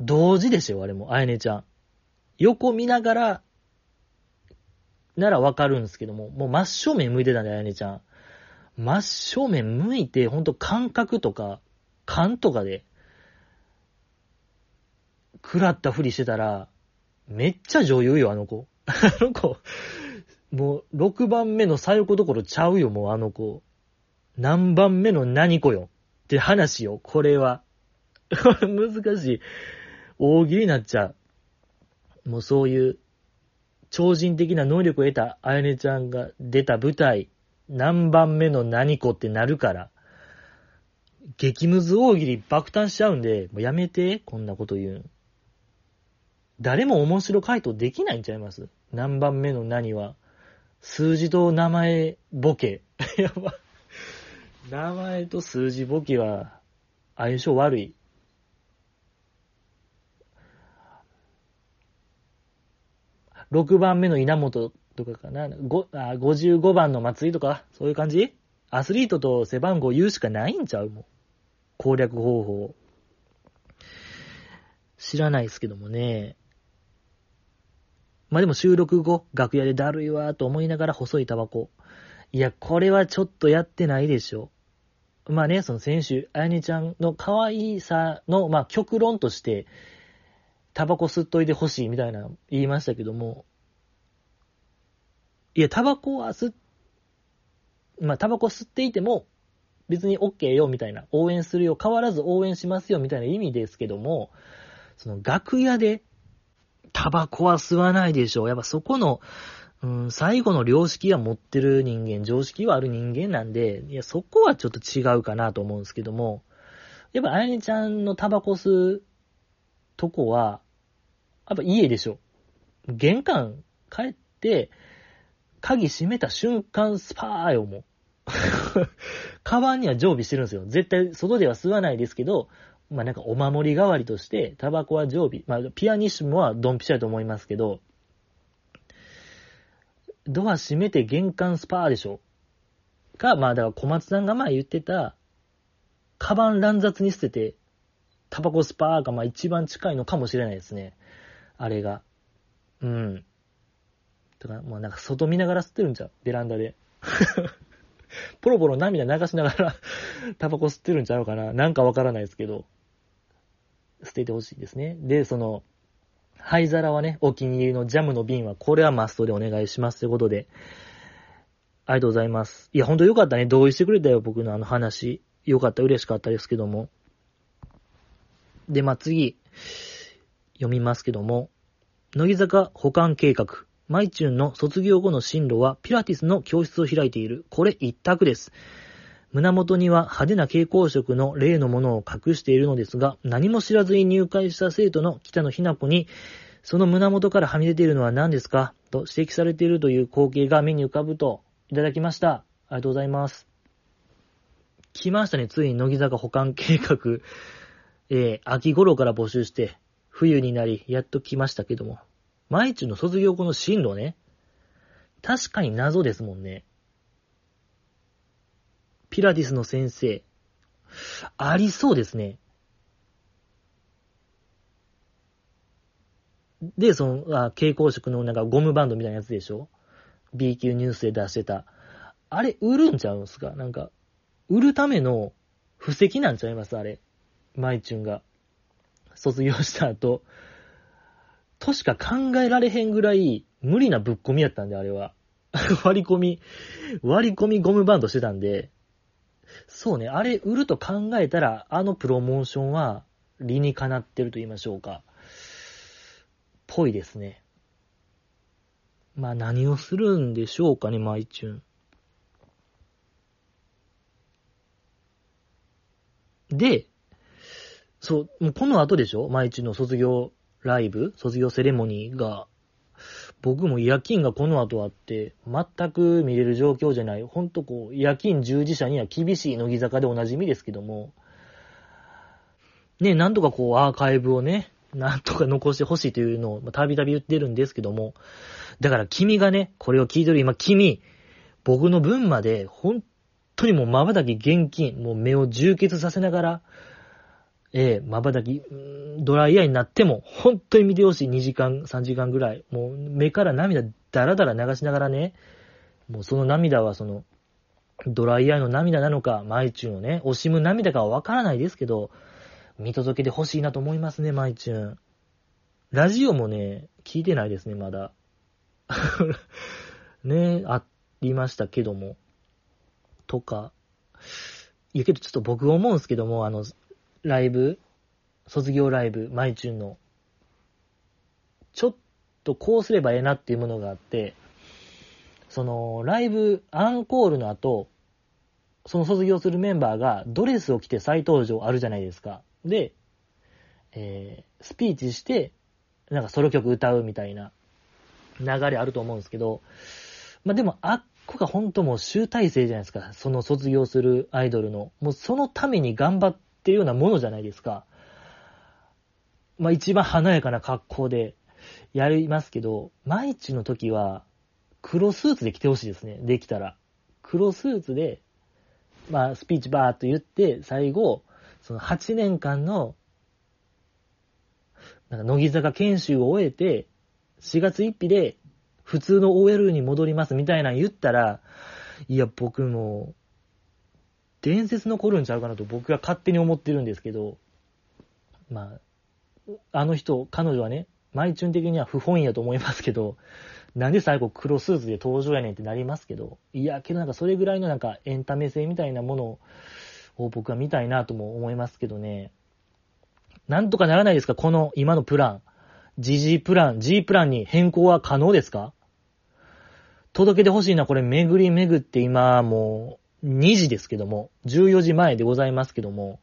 [SPEAKER 1] 同時ですよ、あれも、あやねちゃん。横見ながら、ならわかるんですけども、もう真正面向いてたんで、あやねちゃん。真正面向いて、ほんと感覚とか、勘とかで、食らったふりしてたら、めっちゃ女優よ、あの子。(laughs) あの子、もう、6番目の最後どころちゃうよ、もうあの子。何番目の何子よ。って話よ、これは。(laughs) 難しい。大喜利になっちゃう。もうそういう、超人的な能力を得たあやねちゃんが出た舞台、何番目の何子ってなるから、激ムズ大喜利爆誕しちゃうんで、もうやめて、こんなこと言う誰も面白回答できないんちゃいます？何番目の何は。数字と名前ボケ。(laughs) やば。名前と数字ボケは相性悪い。6番目の稲本とかかな。あ55番の松井とか、そういう感じ？アスリートと背番号言うしかないんちゃうもん。攻略方法。知らないですけどもね。まあでも収録後、楽屋でだるいわーと思いながら細いタバコ。いや、これはちょっとやってないでしょ。まあね、その先週、あやねちゃんの可愛さの、まあ極論として、タバコ吸っといてほしいみたいな言いましたけども、いや、タバコは吸っ、まあタバコ吸っていても、別に OK よみたいな、応援するよ、変わらず応援しますよみたいな意味ですけども、その楽屋でタバコは吸わないでしょう。やっぱそこの、うん、最後の良識は持ってる人間、常識はある人間なんで、いや、そこはちょっと違うかなと思うんですけども、やっぱあやねちゃんのタバコ吸うとこは、やっぱ家でしょ。玄関帰って、鍵閉めた瞬間スパーよ、もう。(laughs) カバンには常備してるんですよ。絶対外では吸わないですけど、まあなんかお守り代わりとして、タバコは常備。まあピアニッシモはドンピシャだと思いますけど、ドア閉めて玄関スパーでしょか、まあだから小松さんがまあ言ってた、カバン乱雑に捨てて、タバコスパーがまあ一番近いのかもしれないですね。あれが。うん。とか、もうなんか外見ながら吸ってるんちゃうベランダで。(laughs) ポロポロ涙流しながらタバコ吸ってるんちゃうかななんかわからないですけど。捨ててほしいですね。で、その、灰皿はね、お気に入りのジャムの瓶は、これはマストでお願いしますということで、ありがとうございます。いや、ほんとよかったね。同意してくれたよ、僕のあの話。よかった、嬉しかったですけども。で、まあ、次、読みますけども、乃木坂保管計画。マイチュンの卒業後の進路はピラティスの教室を開いている。これ一択です。胸元には派手な蛍光色の例のものを隠しているのですが、何も知らずに入会した生徒の北野ひな子に、その胸元からはみ出ているのは何ですか？と指摘されているという光景が目に浮かぶと、いただきました。ありがとうございます。来ましたね、ついに乃木坂保管計画。えー、秋頃から募集して、冬になり、やっと来ましたけども。毎日の卒業後の進路ね。確かに謎ですもんね。ピラティスの先生。ありそうですね。で、その、あ蛍光色のなんかゴムバンドみたいなやつでしょ ?B 級ニュースで出してた。あれ、売るんちゃうんすか？なんか、売るための布石なんちゃいます？あれ。マイチュンが。卒業した後。としか考えられへんぐらい無理なぶっ込みやったんで、あれは。(laughs) 割り込み、割り込みゴムバンドしてたんで、そうね、あれ売ると考えたら、あのプロモーションは理にかなってると言いましょうか。ぽいですね。まあ何をするんでしょうかね、マイチュン。で、そう、もうこの後でしょ？マイチュンの卒業ライブ？卒業セレモニーが僕も夜勤がこの後あって、全く見れる状況じゃない。ほんとこう、夜勤従事者には厳しい乃木坂でおなじみですけども、ね、なんとかこう、アーカイブをね、なんとか残してほしいというのをたびたび言ってるんですけども、だから君がね、これを聞いてる今、君、僕の分まで、本当にもう瞬き現金、もう目を充血させながら、ええー、瞬き、ドライアイになっても、本当に見てほしい2時間、3時間ぐらい。もう目から涙だらだら流しながらね、もうその涙はその、ドライアイの涙なのか、マイチューのね、惜しむ涙かはわからないですけど、見届けてほしいなと思いますね、マイチューン。ラジオもね、聞いてないですね、まだ。(laughs) ね、ありましたけども。とか。いやけどちょっと僕思うんですけども、あの、ライブ、卒業ライブ、マイチューンの、ちょっとこうすればええなっていうものがあって、その、ライブ、アンコールの後、その卒業するメンバーがドレスを着て再登場あるじゃないですか。で、えー、スピーチして、なんかソロ曲歌うみたいな流れあると思うんですけど、まあでも、あっこが本当もう集大成じゃないですか。その卒業するアイドルの。もうそのために頑張っってるようなものじゃないですか。まあ一番華やかな格好でやりますけど、毎日の時は黒スーツで来てほしいですね。できたら。黒スーツで、まあスピーチバーっと言って、最後、その8年間の、なんか乃木坂研修を終えて、4月1日で普通の OL に戻りますみたいなの言ったら、いや、僕も、伝説残るんちゃうかなと僕が勝手に思ってるんですけど、まあ、あの人、彼女はね、マイチュン的には不本意やと思いますけど、なんで最後黒スーツで登場やねんってなりますけど、いや、けどなんかそれぐらいのなんかエンタメ性みたいなものを僕は見たいなとも思いますけどね。なんとかならないですかこの今のプラン。GG プラン、G プランに変更は可能ですか？届けてほしいな、これ巡り巡って今もう2時ですけども、14時前でございますけども、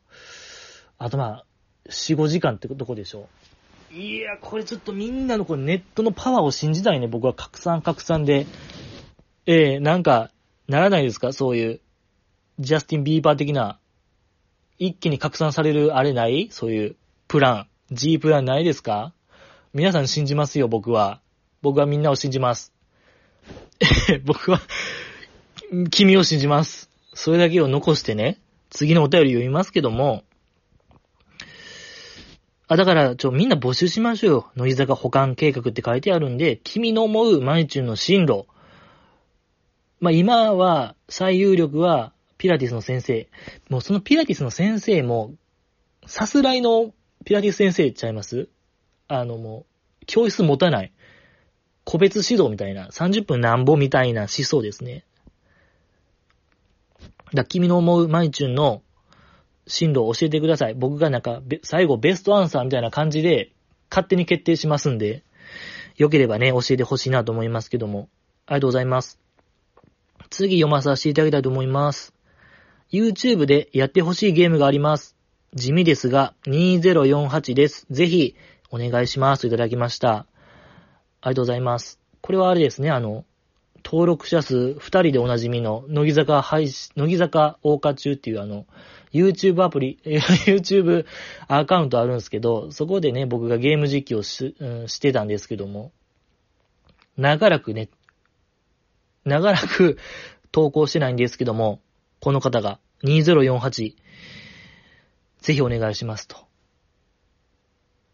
[SPEAKER 1] あとまあ、4、5時間ってとこでしょう。いや、これちょっとみんなのこれネットのパワーを信じたいね、僕は拡散拡散で。ええー、なんか、ならないですか？そういう、ジャスティン・ビーバー的な、一気に拡散されるあれない？そういう、プラン。G プランないですか？皆さん信じますよ、僕は。僕はみんなを信じます。僕は、君を信じます。それだけを残してね、次のお便り読みますけども、あ、だから、ちょ、みんな募集しましょうよ。乃木坂保管計画って書いてあるんで、君の思うマイチュンの進路。まあ、今は、最有力は、ピラティスの先生。もうそのピラティスの先生も、さすらいのピラティス先生ちゃいます？あのもう、教室持たない。個別指導みたいな、30分なんぼみたいな思想ですね。だ君の思うマイチュンの進路を教えてください。僕がなんか、最後ベストアンサーみたいな感じで、勝手に決定しますんで、よければね、教えてほしいなと思いますけども。ありがとうございます。次読まさせていただきたいと思います。YouTube でやってほしいゲームがあります。地味ですが、2048です。ぜひ、お願いしますといただきました。ありがとうございます。これはあれですね、あの、登録者数二人でおなじみの、乃木坂配信、乃木坂大花中っていうあの、YouTube アプリ、(laughs) YouTube アカウントあるんですけど、そこでね、僕がゲーム実況し,、うん、してたんですけども、長らくね、長らく投稿してないんですけども、この方が2048、ぜひお願いしますと。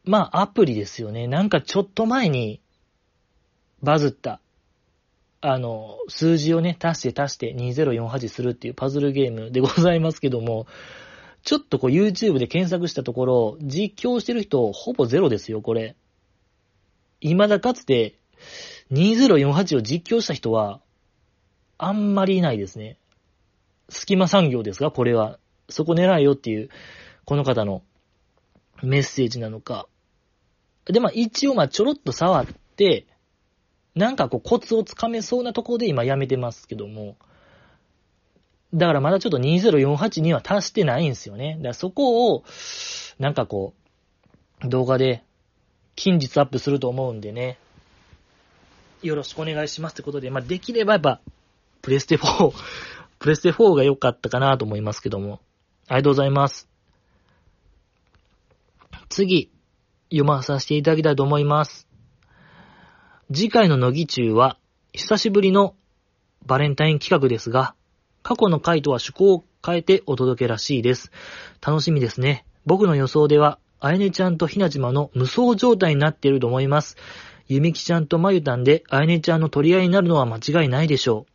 [SPEAKER 1] まあ、アプリですよね。なんかちょっと前に、バズった、あの、数字をね、足して足して2048するっていうパズルゲームでございますけども、ちょっとこう YouTube で検索したところ、実況してる人ほぼゼロですよ、これ。未だかつて、2048を実況した人は、あんまりいないですね。隙間産業ですかこれは。そこ狙いよっていう、この方のメッセージなのか。で、まあ一応まあちょろっと触って、なんかこうコツをつかめそうなところで今やめてますけども、だからまだちょっと2048には達してないんですよね。だからそこを、なんかこう、動画で近日アップすると思うんでね、よろしくお願いしますってことで、まあできればやっぱ、プレステ4、(laughs) プレステ4が良かったかなと思いますけども、ありがとうございます。次、読まさせていただきたいと思います。次回の乃木中は、久しぶりのバレンタイン企画ですが、過去の回とは趣向を変えてお届けらしいです。楽しみですね。僕の予想では、あやねちゃんとひなじまの無双状態になっていると思います。ゆみきちゃんとまゆたんで、あやねちゃんの取り合いになるのは間違いないでしょ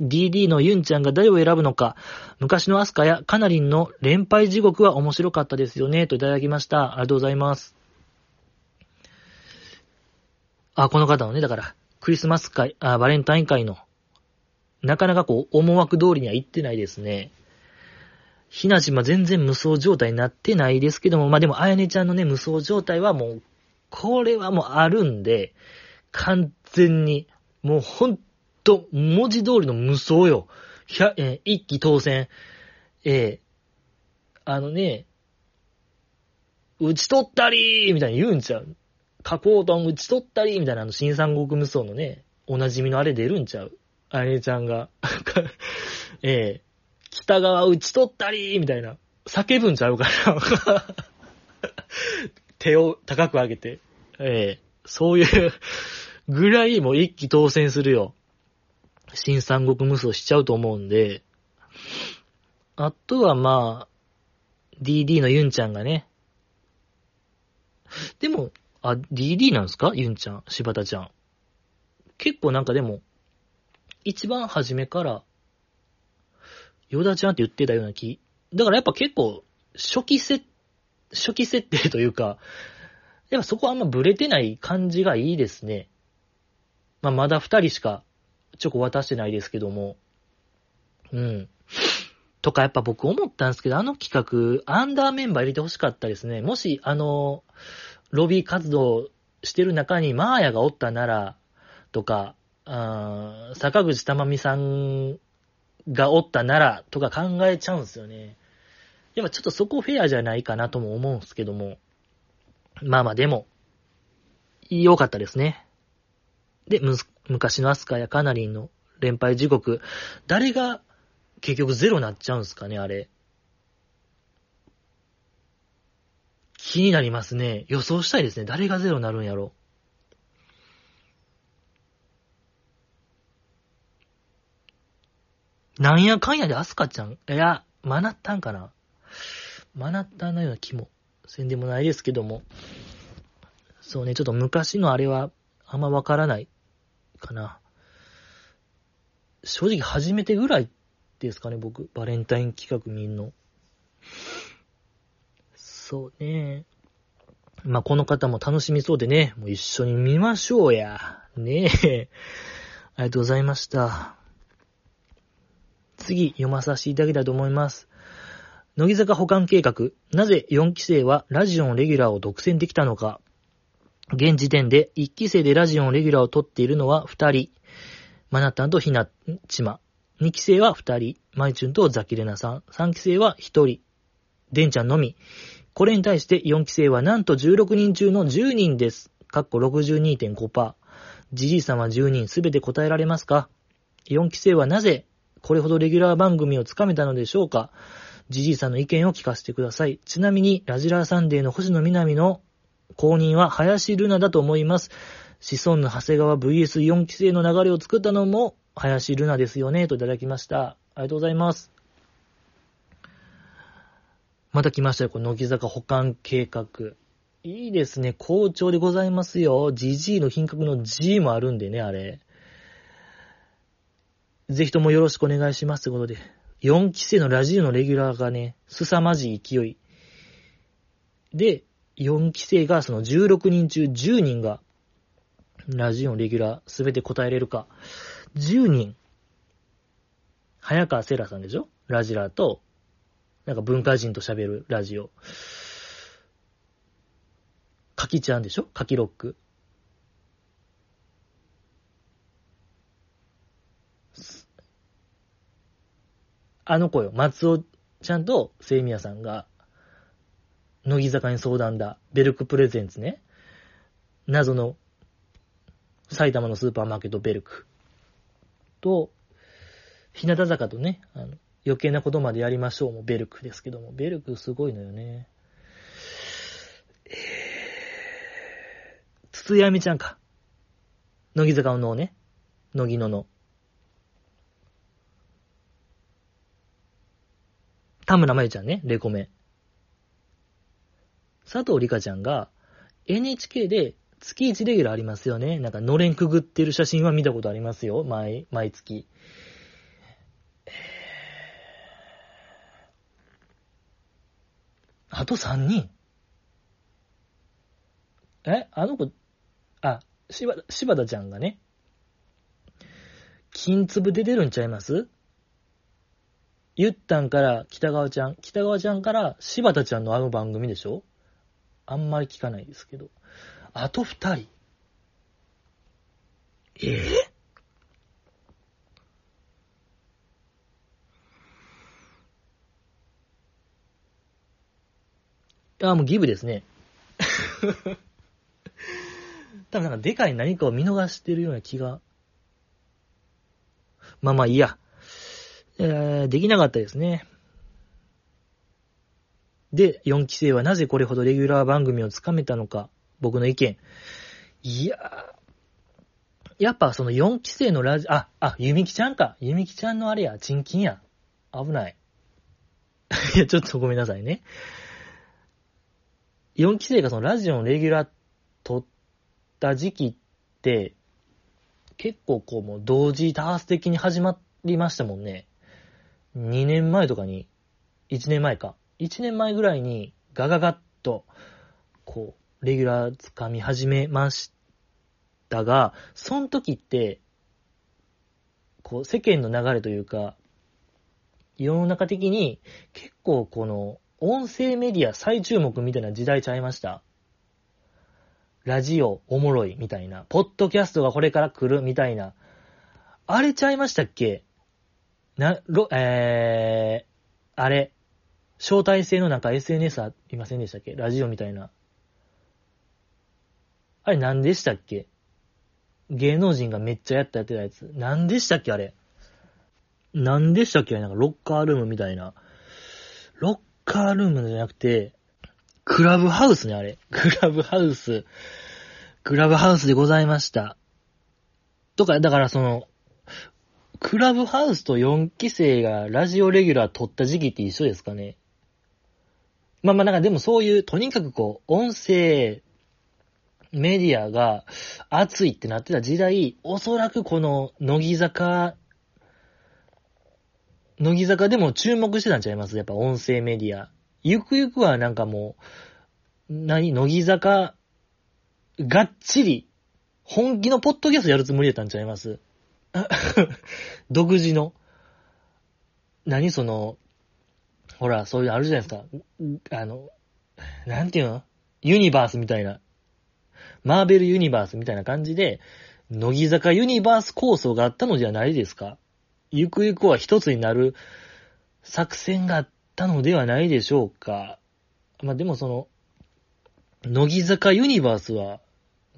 [SPEAKER 1] う。DD のユンちゃんが誰を選ぶのか、昔のアスカやカナリンの連敗地獄は面白かったですよね、といただきました。ありがとうございます。あ、この方のね、だから、クリスマス会、あ、バレンタイン会の、なかなかこう、思惑通りには行ってないですね。ひなじま全然無双状態になってないですけども、まあ、でも、あやねちゃんのね、無双状態はもう、これはもうあるんで、完全に、もうほんと、文字通りの無双よ。ひゃ、えー一気当選。えーあのね、打ち取ったりーみたいに言うんちゃう。加工トン打ち取ったりーみたいなあの新三国無双のね、おなじみのあれ出るんちゃう？あれちゃんが。(laughs) ええ北側打ち取ったりーみたいな。叫ぶんちゃうかな。(laughs) 手を高く上げて。ええそういうぐらいもう一気当選するよ。新三国無双しちゃうと思うんで。あとはまあ、DD のユンちゃんがね。でも、あ、DD なんですか？ユンちゃん、柴田ちゃん。結構なんかでも、一番初めから、ヨダちゃんって言ってたような気。だからやっぱ結構、初期設、初期設定というか、やっぱそこはあんまブレてない感じがいいですね。まあまだ二人しかチョコ渡してないですけども。うん。とかやっぱ僕思ったんですけど、あの企画、アンダーメンバー入れてほしかったですね。もし、あの、ロビー活動してる中にマーヤがおったなら、とか、あー坂口珠美さんがおったなら、とか考えちゃうんですよね。やっぱちょっとそこフェアじゃないかなとも思うんですけども。まあまあでも、良かったですね。で、む、昔のアスカやカナリンの連敗時刻、誰が結局ゼロになっちゃうんすかね、あれ。気になりますね。予想したいですね。誰がゼロになるんやろ。なんやかんやでアスカちゃん、いや、マナッタンかな。マナッタンのような気もせんでもないですけども。そうね、ちょっと昔のあれはあんまわからないかな。正直初めてぐらいですかね、僕。バレンタイン企画見んの。そうね。まあ、この方も楽しみそうでね、もう一緒に見ましょうや。ねえ。ありがとうございました。次、読まさせていただきたいと思います。乃木坂保管計画。なぜ4期生はラジオンレギュラーを独占できたのか。現時点で1期生でラジオンレギュラーを取っているのは2人。マナタンとひなちま。2期生は2人。マイチュンとザキレナさん。3期生は1人。デンちゃんのみ。これに対して4期生はなんと16人中の10人です。かっこ62.5%。ジジイさんは10人すべて答えられますか ?4 期生はなぜ？これほどレギュラー番組をつかめたのでしょうか？ジジイさんの意見を聞かせてください。ちなみに、ラジラーサンデーの星野みなみの公認は林ルナだと思います。子孫の長谷川 VS4 期生の流れを作ったのも林ルナですよね、といただきました。ありがとうございます。また来ましたよ、この乃木坂保管計画。いいですね、好調でございますよ。GG の品格の G もあるんでね、あれ。ぜひともよろしくお願いしますということで。4期生のラジオのレギュラーがね、凄まじい勢い。で、4期生がその16人中10人が、ラジオのレギュラーすべて答えれるか。10人。早川セラさんでしょ？ラジラーと、なんか文化人と喋るラジオ。かきちゃんでしょ？かきロック。あの子よ、松尾ちゃんと聖宮さんが、乃木坂に相談だ、ベルクプレゼンツね。謎の、埼玉のスーパーマーケットベルク。と、日向坂とね、あの余計なことまでやりましょうもベルクですけども、ベルクすごいのよね。え筒井あみちゃんか。乃木坂の脳ね、乃木のの。田村真由ちゃんね、レコメ。佐藤里香ちゃんが NHK で月1レギュラーありますよね。なんかのれんくぐってる写真は見たことありますよ。毎、毎月。あと3人。え？あの子、あ、柴田、柴田ちゃんがね、金粒で出るんちゃいます？ゆったんから北川ちゃん、北川ちゃんから柴田ちゃんのあの番組でしょ？あんまり聞かないですけど。あと二人。え？ぇ、あ、もうギブですね。(laughs) 多分なんかでかい何かを見逃してるような気が。まあまあいいや。えー、できなかったですね。で、4期生はなぜこれほどレギュラー番組をつかめたのか、僕の意見。いやーやっぱその4期生のラジ、あ、あ、ゆみきちゃんか。ゆみきちゃんのあれや、チンキンや。危ない。(laughs) いや、ちょっとごめんなさいね。4期生がそのラジオのレギュラー取った時期って、結構こうもう同時多発的に始まりましたもんね。2年前とかに、1年前か。1年前ぐらいにガガガッと、こう、レギュラー掴み始めましたが、その時って、こう、世間の流れというか、世の中的に結構この、音声メディア再注目みたいな時代ちゃいましたラジオおもろいみたいな、ポッドキャストがこれから来るみたいな、あれちゃいましたっけ？な、ろ、えー、あれ、招待制のなんか SNS ありませんでしたっけ？ラジオみたいな。あれ何でしたっけ？芸能人がめっちゃやったやってたやつ。何でしたっけあれ？何でしたっけ？なんかロッカールームみたいな。ロッカールームじゃなくて、クラブハウスね、あれ。(laughs) クラブハウス。クラブハウスでございました。とか、だからその、クラブハウスと4期生がラジオレギュラー取った時期って一緒ですかねまあまあなんかでもそういう、とにかくこう、音声、メディアが熱いってなってた時代、おそらくこの、乃木坂、乃木坂でも注目してたんちゃいます？やっぱ音声メディア。ゆくゆくはなんかもう、何？乃木坂、がっちり、本気のポッドキャストやるつもりだったんちゃいます？(laughs) 独自の、何？その、ほら、そういうのあるじゃないですか。あの、なんていうの？ユニバースみたいな。マーベルユニバースみたいな感じで、乃木坂ユニバース構想があったのではないですか。ゆくゆくは一つになる作戦があったのではないでしょうか。まあ、でもその、乃木坂ユニバースは、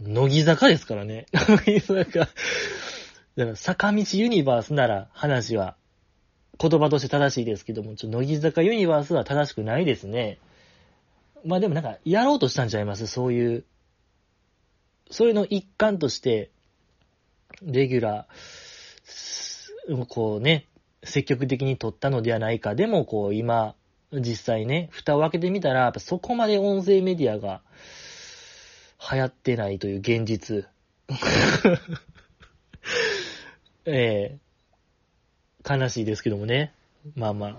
[SPEAKER 1] 乃木坂ですからね。(laughs) 乃木坂だから坂道ユニバースなら話は言葉として正しいですけども、ちょっと乃木坂ユニバースは正しくないですね。まあでもなんか、やろうとしたんちゃいます？そういう。それの一環として、レギュラー、こうね、積極的に取ったのではないか。でもこう今、実際ね、蓋を開けてみたら、やっぱそこまで音声メディアが流行ってないという現実。(laughs) ええー、悲しいですけどもね。まあまあ。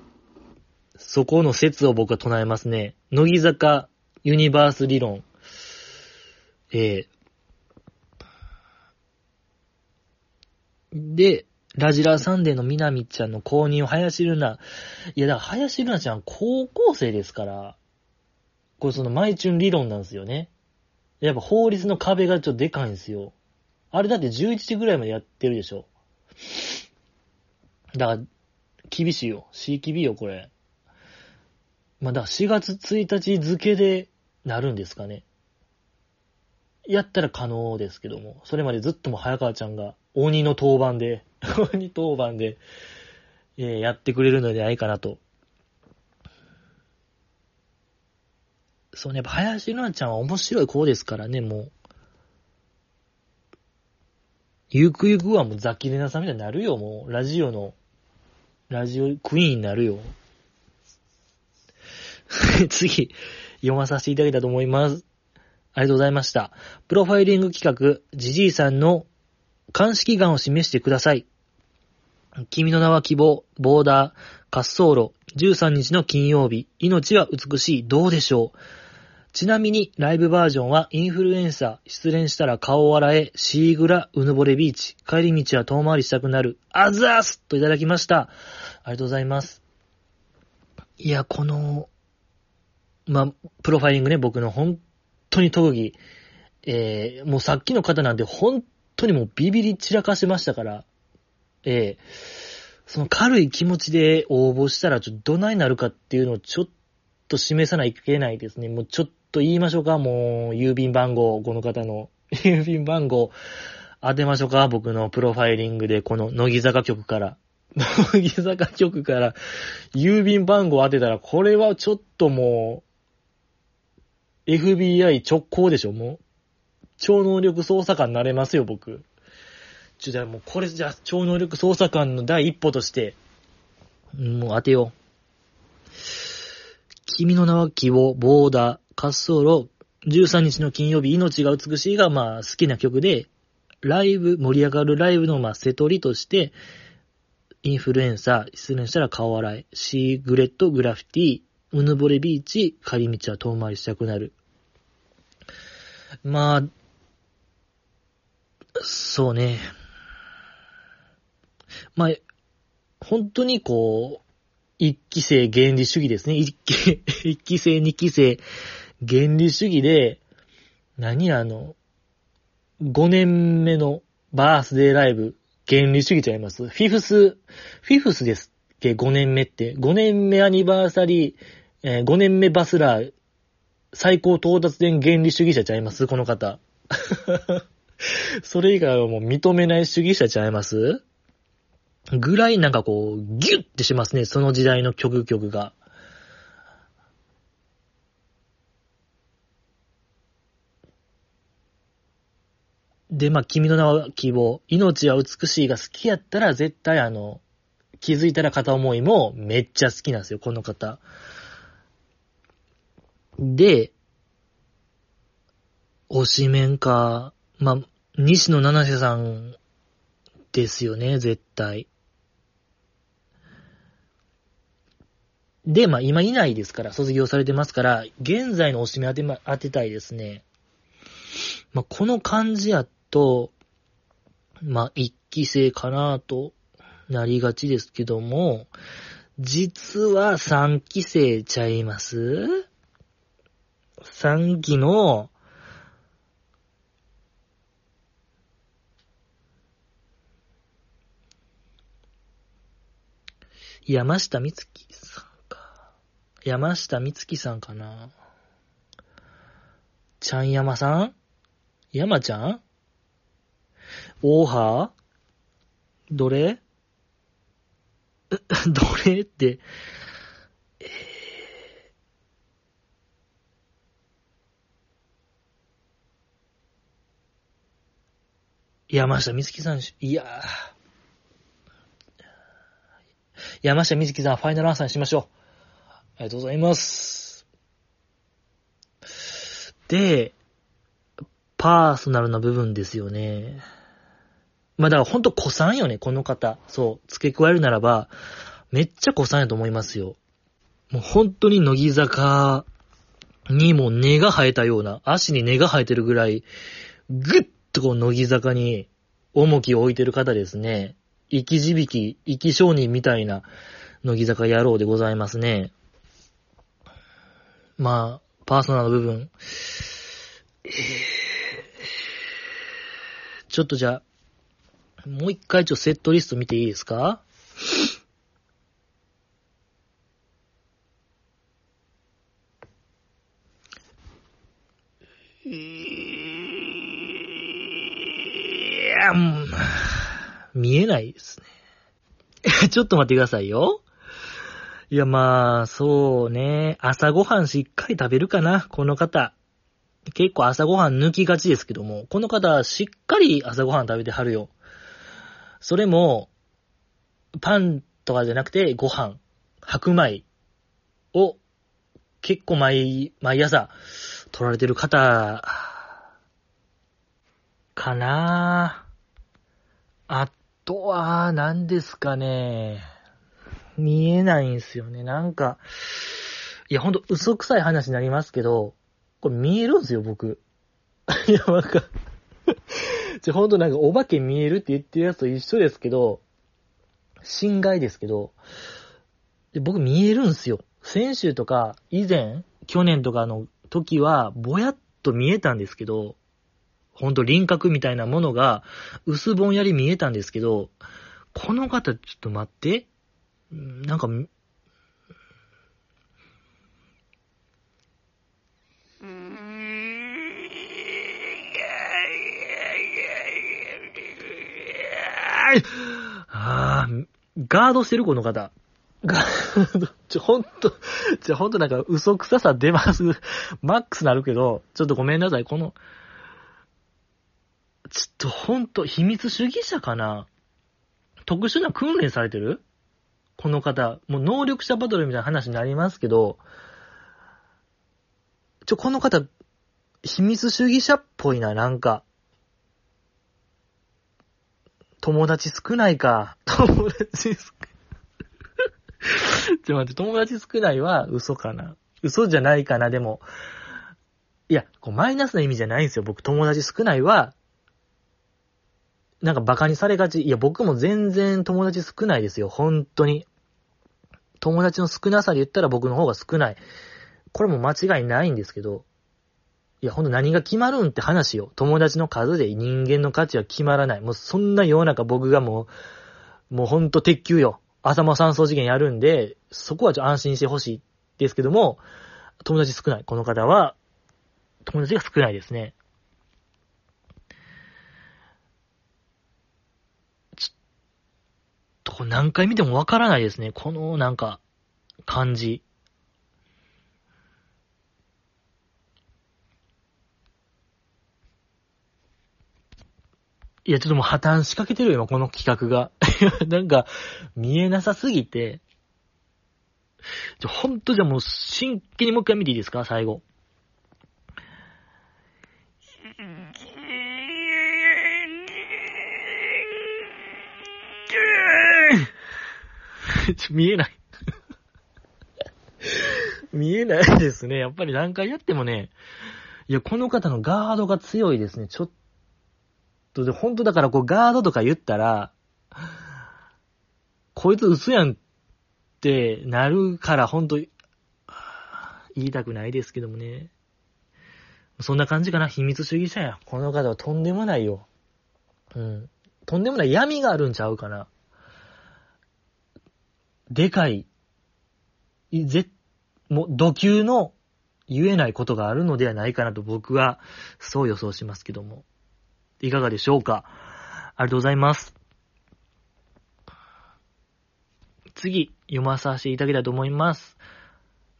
[SPEAKER 1] そこの説を僕は唱えますね。乃木坂ユニバース理論。えー、で、ラジラーサンデーのみなみちゃんの購入を林ルナ。いや、だから林ルナちゃん高校生ですから、これそのマイチュン理論なんですよね。やっぱ法律の壁がちょっとでかいんですよ。あれだって11時ぐらいまでやってるでしょ。だから、厳しいよ。C 厳よ、これ。ま、だから4月1日付でなるんですかね。やったら可能ですけども、それまでずっとも早川ちゃんが鬼の当番で、(laughs) 鬼当番で、えー、やってくれるのではないかなと。そうね、やっぱ林瑠奈ちゃんは面白い子ですからね、もう。ゆくゆくはもうザキレナさんみたいになるよ、もう。ラジオの、ラジオクイーンになるよ。(laughs) 次、読まさせていただきたと思います。ありがとうございました。プロファイリング企画、ジジイさんの鑑識眼を示してください。君の名は希望、ボーダー、滑走路、13日の金曜日、命は美しい、どうでしょう。ちなみに、ライブバージョンは、インフルエンサー、失恋したら顔を洗え、シーグラ、うぬぼれビーチ、帰り道は遠回りしたくなる、あざーすといただきました。ありがとうございます。いや、この、ま、プロファイリングね、僕の本当に特技、えー、もうさっきの方なんて本当にもうビビり散らかしましたから、ええその軽い気持ちで応募したらちょっとどないなるかっていうのをちょっと示さないといけないですね。もうちょっと言いましょうか、もう郵便番号、この方の (laughs) 郵便番号当てましょうか、僕のプロファイリングでこの乃木坂局から。乃木坂局から郵便番号当てたら、これはちょっともう、FBI 直行でしょ、もう。超能力捜査官になれますよ、僕。ちょ、じゃあもうこれじゃあ超能力捜査官の第一歩として、もう当てよう。君の名は希望、ボーダー、滑走路、13日の金曜日、命が美しいが、まあ、好きな曲で、ライブ、盛り上がるライブの、まあ、瀬取りとして、インフルエンサー、失恋したら顔洗い、シーグレット、グラフィティ、うぬぼれビーチ、帰り道は遠回りしたくなる。まあ、そうね。まあ、本当にこう、一期生原理主義ですね。一期、(laughs) 一期生二期生原理主義で、何あの、5年目のバースデーライブ、原理主義ちゃいます？フィフス、フィフスですっけ ?5 年目って。5年目アニバーサリー、えー、5年目バスラー、最高到達点原理主義者ちゃいます？この方。(laughs) (laughs) それ以外はもう認めない主義者ちゃいます？ぐらいなんかこう、ギュッてしますね、その時代の曲曲が。で、まあ、君の名は希望。命は美しいが好きやったら、絶対あの、気づいたら片思いもめっちゃ好きなんですよ、この方。で、推しメンか。まあ、西野七瀬さんですよね、絶対。で、まあ今いないですから、卒業されてますから、現在のおしめ当て,、ま、当てたいですね。まあこの感じやと、まあ一期生かなとなりがちですけども、実は三期生ちゃいます？三期の、山下美月さんか。山下美月さんかな。ちゃん山さん？山ちゃん？大葉？どれ？(laughs) どれって、えー、山下美月さんし、いやー、山下美月さん、ファイナルアンサーにしましょう。ありがとうございます。で、パーソナルな部分ですよね。まあだからほんと古参よね、この方。そう、付け加えるならば、めっちゃ古参やと思いますよ。もう本当に乃木坂にも根が生えたような、足に根が生えてるぐらい、ぐっとこう乃木坂に重きを置いてる方ですね。生き字引き、生き商人みたいな乃木坂野郎でございますね。まあ、パーソナル部分。ちょっとじゃあ、もう一回ちょっとセットリスト見ていいですか？いや、もう、見えないですね。(laughs) ちょっと待ってくださいよ。いや、まあ、そうね。朝ごはんしっかり食べるかな、この方。結構朝ごはん抜きがちですけども、この方、しっかり朝ごはん食べてはるよ。それも、パンとかじゃなくて、ご飯、白米を結構毎、毎朝取られてる方、かなあとは、何ですかね。見えないんすよね。なんか、いや、ほんと嘘くさい話になりますけど、これ見えるんすよ、僕。(laughs) いや、なんか (laughs) じゃ、ほんとなんかお化け見えるって言ってるやつと一緒ですけど、心外ですけど、僕見えるんすよ。先週とか、以前、去年とかの時は、ぼやっと見えたんですけど、ほんと輪郭みたいなものが、薄ぼんやり見えたんですけど、この方、ちょっと待って。なんか、あーガードしてるこの方。ガード、ちょ、ほんと、ちょ、ほんとなんか嘘くささ出ます。マックスなるけど、ちょっとごめんなさい。この、ちょっとほんと、秘密主義者かな？特殊な訓練されてる？この方。もう能力者バトルみたいな話になりますけど、ちょ、この方、秘密主義者っぽいな、なんか。友達少ないか。(laughs) 友達少 (laughs) ちょ、待って、友達少ないは嘘かな？嘘じゃないかな、でも。いや、こうマイナスな意味じゃないんですよ。僕、友達少ないは、なんか馬鹿にされがち。いや、僕も全然友達少ないですよ。本当に。友達の少なさで言ったら僕の方が少ない。これも間違いないんですけど、いや、ほんと何が決まるんって話よ。友達の数で人間の価値は決まらない。もうそんな世の中僕がもう、もうほんと鉄球よ。浅間山荘事件やるんで、そこはちょっと安心してほしいですけども、友達少ない。この方は、友達が少ないですね。ちょっと、これ何回見てもわからないですね。この、なんか、感じ。いや、ちょっともう破綻しかけてるよ、この企画が。(laughs) なんか、見えなさすぎて。ちょ、ほんとじゃもう、真剣にもう一回見ていいですか？最後。ちょ、(laughs) 見えない (laughs) 見えないですね。やっぱり何回やってもね、いや、この方のガードが強いですね。ちょっとで、ほんとだからこうガードとか言ったら、こいつ嘘やんってなるからほんと、言いたくないですけどもね。そんな感じかな。秘密主義者や。この方はとんでもないよ。うん。とんでもない闇があるんちゃうかな。でかい、ぜ、もう、土級の言えないことがあるのではないかなと僕はそう予想しますけども。いかがでしょうか？ありがとうございます。次、読まさせていただきたいと思います。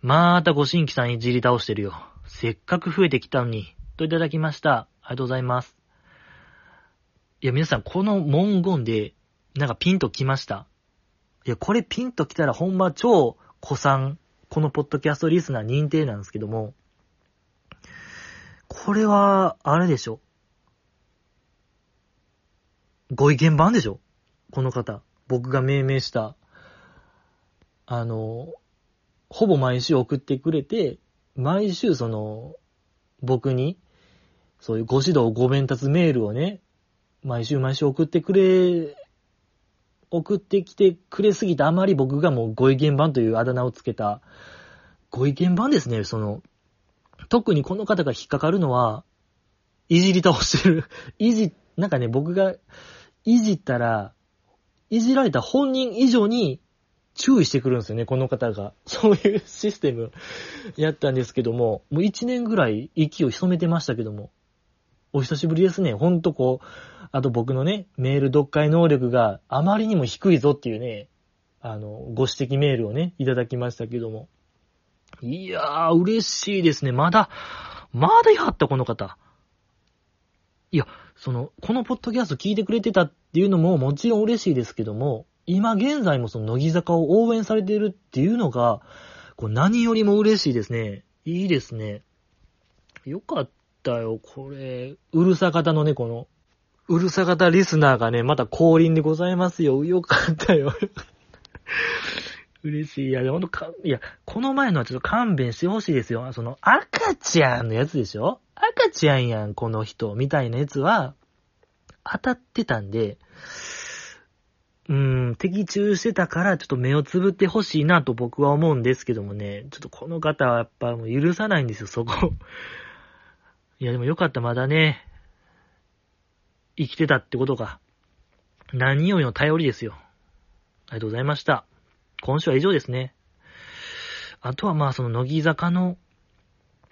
[SPEAKER 1] またご新規さんにじり倒してるよ。せっかく増えてきたのに。といただきました。ありがとうございます。いや、皆さん、この文言で、なんかピンときました？いや、これピンときたらほんま超古参、このポッドキャストリスナー認定なんですけども、これは、あれでしょ？ご意見番でしょ？この方。僕が命名した、あの、ほぼ毎週送ってくれて、毎週その、僕に、そういうご指導ご鞭達メールをね、毎週毎週送ってくれ、送ってきてくれすぎたあまり僕がもうご意見番というあだ名をつけた、ご意見番ですね、その、特にこの方が引っかかるのは、いじり倒してる。(laughs) いじ、なんかね、僕が、いじったら、いじられた本人以上に注意してくるんですよね、この方が。(laughs) そういうシステムやったんですけども、もう一年ぐらい息を潜めてましたけども、お久しぶりですね。ほんとこう、あと僕のね、メール読解能力があまりにも低いぞっていうね、あの、ご指摘メールをね、いただきましたけども。いやー、嬉しいですね。まだ、まだやった、この方。いや、その、このポッドキャスト聞いてくれてたっていうのももちろん嬉しいですけども、今現在もその乃木坂を応援されてるっていうのが、こう何よりも嬉しいですね。いいですね。よかったよ、これ。うるさ型のね、この、うるさ型リスナーがね、また降臨でございますよ。よかったよ。(laughs) 嬉しい。いや、ほんとか、いや、この前のはちょっと勘弁してほしいですよ。その、赤ちゃんのやつでしょ？赤ちゃんやん、この人、みたいなやつは、当たってたんで、うーん、的中してたから、ちょっと目をつぶってほしいなと僕は思うんですけどもね、ちょっとこの方はやっぱもう許さないんですよ、そこ。いや、でもよかった、まだね、生きてたってことが、何よりの頼りですよ。ありがとうございました。今週は以上ですね。あとはまあその乃木坂の、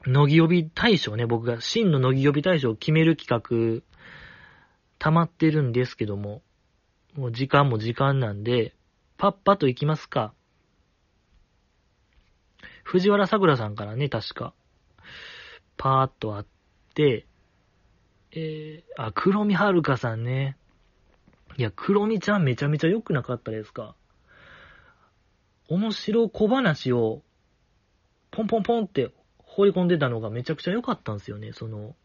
[SPEAKER 1] 乃木予備大賞ね、僕が真の乃木予備大賞を決める企画、溜まってるんですけども、もう時間も時間なんで、パッパと行きますか。藤原さくらさんからね、確か、パーっとあって、えー、あ、黒見はるかさんね。いや、黒見ちゃんめちゃめちゃ良くなかったですか面白小話を、ポンポンポンって放り込んでたのがめちゃくちゃ良かったんですよね、その、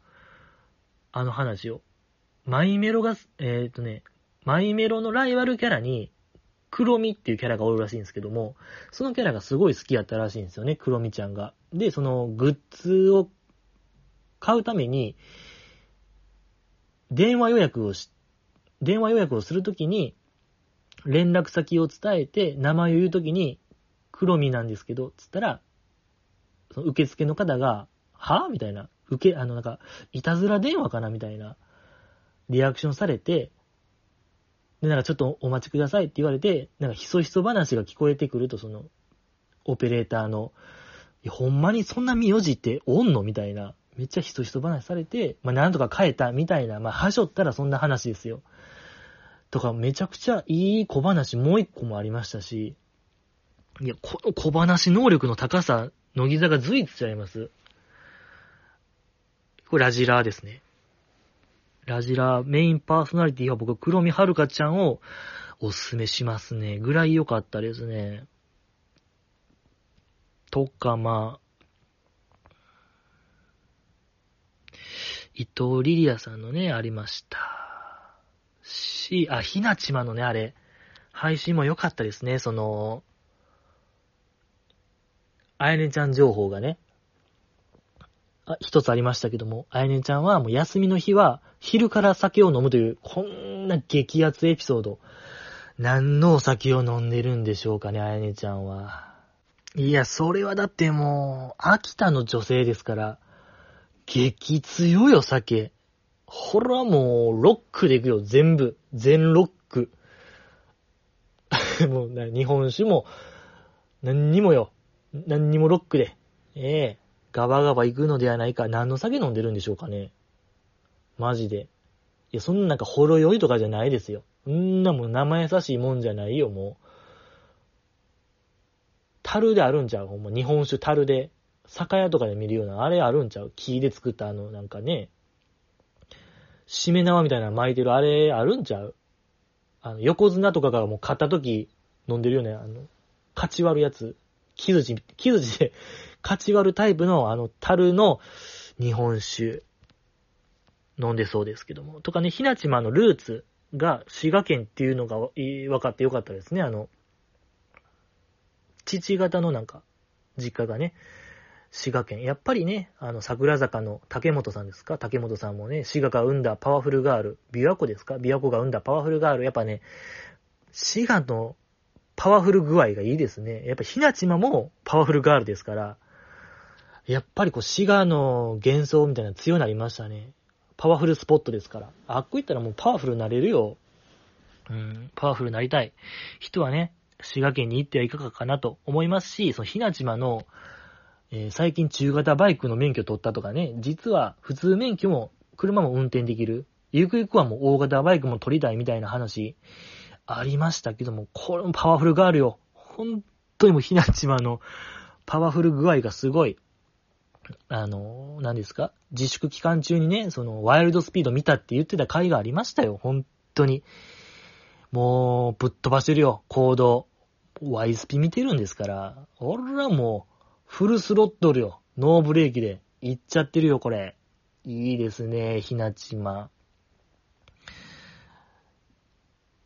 [SPEAKER 1] あの話を。マイメロが、えっ、とね、マイメロのライバルキャラに、黒ミっていうキャラがおるらしいんですけども、そのキャラがすごい好きやったらしいんですよね、黒ミちゃんが。で、そのグッズを買うために、電話予約をし、電話予約をするときに、連絡先を伝えて、名前を言うときに、黒見なんですけど、つったら、その受付の方が、は？みたいな。受け、あの、なんか、いたずら電話かな？みたいな、リアクションされて、で、なんかちょっとお待ちくださいって言われて、なんかひそひそ話が聞こえてくると、その、オペレーターの、いや、ほんまにそんな名字っておんの？みたいな、めっちゃひそひそ話されて、まあ、なんとか変えたみたいな、まあ、はしょったらそんな話ですよ。とか、めちゃくちゃいい小話もう一個もありましたし、いや、この小話能力の高さ、乃木坂随一ちゃいます。これラジラーですね。ラジラーメインパーソナリティは僕、黒見遥香ちゃんをおすすめしますね。ぐらい良かったですね。とか、まあ、伊藤リリアさんのね、ありました。し、あ、ひなちまのね、あれ、配信も良かったですね、その、あやねちゃん情報がね、あ、一つありましたけども、あやねちゃんはもう休みの日は昼から酒を飲むという、こんな激アツエピソード。何のお酒を飲んでるんでしょうかね、あやねちゃんは。いや、それはだってもう、秋田の女性ですから、激強よ、酒。ほらもう、ロックでいくよ、全部。全ロック。(laughs) もう、日本酒も、何にもよ。何にもロックで。ええガバガバ行くのではないか。何の酒飲んでるんでしょうかね。マジで。いや、そんななんかほろ酔いとかじゃないですよ。んなもん生優しいもんじゃないよ、もう。樽であるんちゃう？ほんま。日本酒樽で。酒屋とかで見るような、あれあるんちゃう？木で作ったあの、なんかね、しめ縄みたいなの巻いてるあれあるんちゃう？あの、横綱とかがもう買った時飲んでるよね。あの、勝ち割るやつ。木槌、木槌で (laughs) 勝ち割るタイプのあの、樽の日本酒飲んでそうですけども。とかね、ひなちまのルーツが滋賀県っていうのが分かってよかったですね。あの、父方のなんか、実家がね、滋賀県。やっぱりね、あの、桜坂の竹本さんですか？竹本さんもね、滋賀が生んだパワフルガール。琵琶湖ですか？琵琶湖が生んだパワフルガール。やっぱね、滋賀のパワフル具合がいいですね。やっぱひなちまもパワフルガールですから、やっぱりこう、滋賀の幻想みたいな強なりましたね。パワフルスポットですから。あっこ行ったらもうパワフルになれるよ。うん、パワフルになりたい人はね、滋賀県に行ってはいかがかなと思いますし、そのひなちまのえー、最近中型バイクの免許取ったとかね、実は普通免許も車も運転できる。ゆくゆくはもう大型バイクも取りたいみたいな話ありましたけども、これもパワフルガールよ。本当にもうひなちまのパワフル具合がすごい。あの、何ですか？自粛期間中にね、そのワイルドスピード見たって言ってた回がありましたよ。本当に。もう、ぶっ飛ばしてるよ、行動。ワイスピ見てるんですから、俺らもう、フルスロットルよ。ノーブレーキで。行っちゃってるよ、これ。いいですね、ひなちま。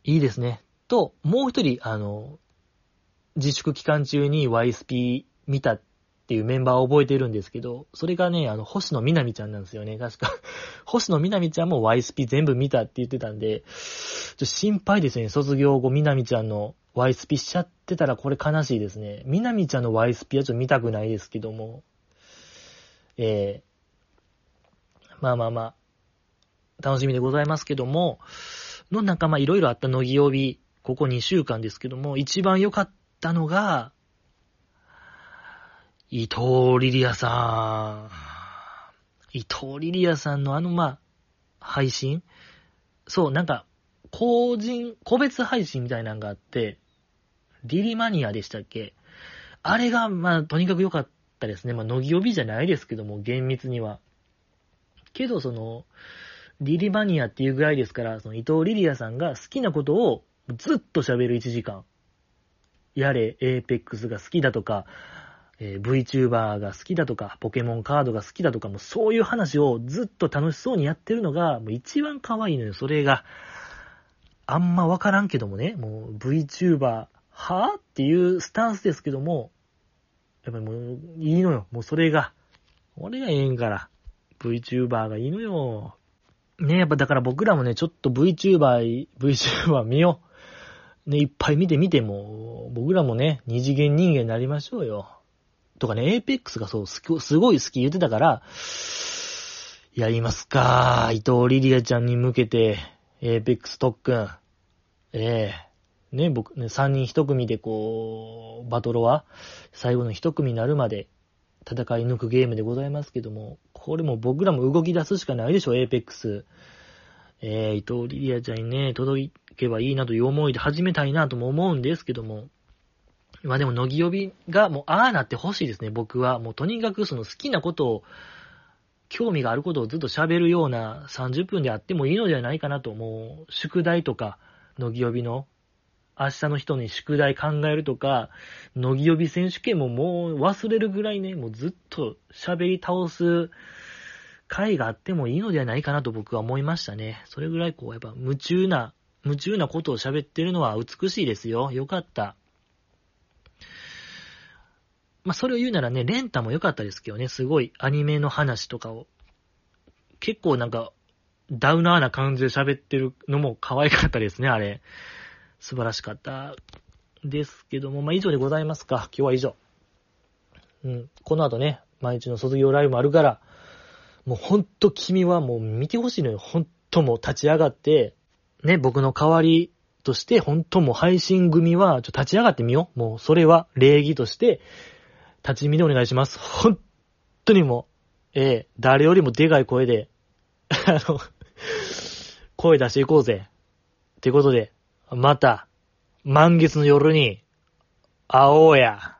[SPEAKER 1] いいですね。と、もう一人、あの、自粛期間中に YSP 見たっていうメンバーを覚えてるんですけど、それがね、あの、星野みなみちゃんなんですよね、確か。(laughs) 星野みなみちゃんも YSP 全部見たって言ってたんで、ちょっと心配ですね、卒業後みなみちゃんの YSP しちゃってたらこれ悲しいですね。みなみちゃんの YSP はちょっと見たくないですけども、えー、まあまあまあ、楽しみでございますけども、の仲間いろいろあった乃木曜日、ここ2週間ですけども、一番良かったのが、伊藤リリアさん。伊藤リリアさんのあの、まあ、配信？そう、なんか、個人、個別配信みたいなのがあって、リリマニアでしたっけ？あれが、まあ、とにかく良かったですね。まあ、乃木曜日じゃないですけども、厳密には。けど、その、リリマニアっていうぐらいですから、その伊藤リリアさんが好きなことをずっと喋る1時間。やれ、エーペックスが好きだとか、えー、VTuber が好きだとか、ポケモンカードが好きだとか、もうそういう話をずっと楽しそうにやってるのが、もう一番可愛いのよ、それが。あんまわからんけどもね、もう VTuber、は？ぁっていうスタンスですけども、やっぱりもういいのよ、もうそれが。俺がええんから。VTuber がいいのよ。ねやっぱだから僕らもね、ちょっと VTuber、VTuber 見よう。ね、いっぱい見てみても、僕らもね、二次元人間になりましょうよ。とかね、エーペックスがそう、すごい好き言ってたから、やりますか。伊藤リリアちゃんに向けて、エーペックス特訓。ええー、ね、僕ね、三人一組でこう、バトロは、最後の一組になるまで、戦い抜くゲームでございますけども、これも僕らも動き出すしかないでしょ、エーペックス。えー、伊藤リリアちゃんにね、届けばいいなという思いで始めたいなとも思うんですけども、まあでも、乃木呼びがもう、ああなってほしいですね、僕は。もうとにかくその好きなことを、興味があることをずっと喋るような30分であってもいいのではないかなと、もう、宿題とか、乃木呼びの明日の人に宿題考えるとか、乃木呼び選手権ももう忘れるぐらいね、もうずっと喋り倒す回があってもいいのではないかなと僕は思いましたね。それぐらいこう、やっぱ夢中な、夢中なことを喋ってるのは美しいですよ。よかった。まあ、それを言うならね、レンタも良かったですけどね、すごいアニメの話とかを。結構なんか、ダウナーな感じで喋ってるのも可愛かったですね、あれ。素晴らしかったですけども、まあ、以上でございますか。今日は以上。うん。この後ね、毎日の卒業ライブもあるから、もうほんと君はもう見てほしいのよ。ほんともう立ち上がって、ね、僕の代わりとして、ほんともう配信組は、ちょ、立ち上がってみよう。もうそれは礼儀として、立ち見でお願いします。ほんとにもう、ええ誰よりもでかい声で、あの、声出していこうぜ。ってことで、また、満月の夜に、会おうや。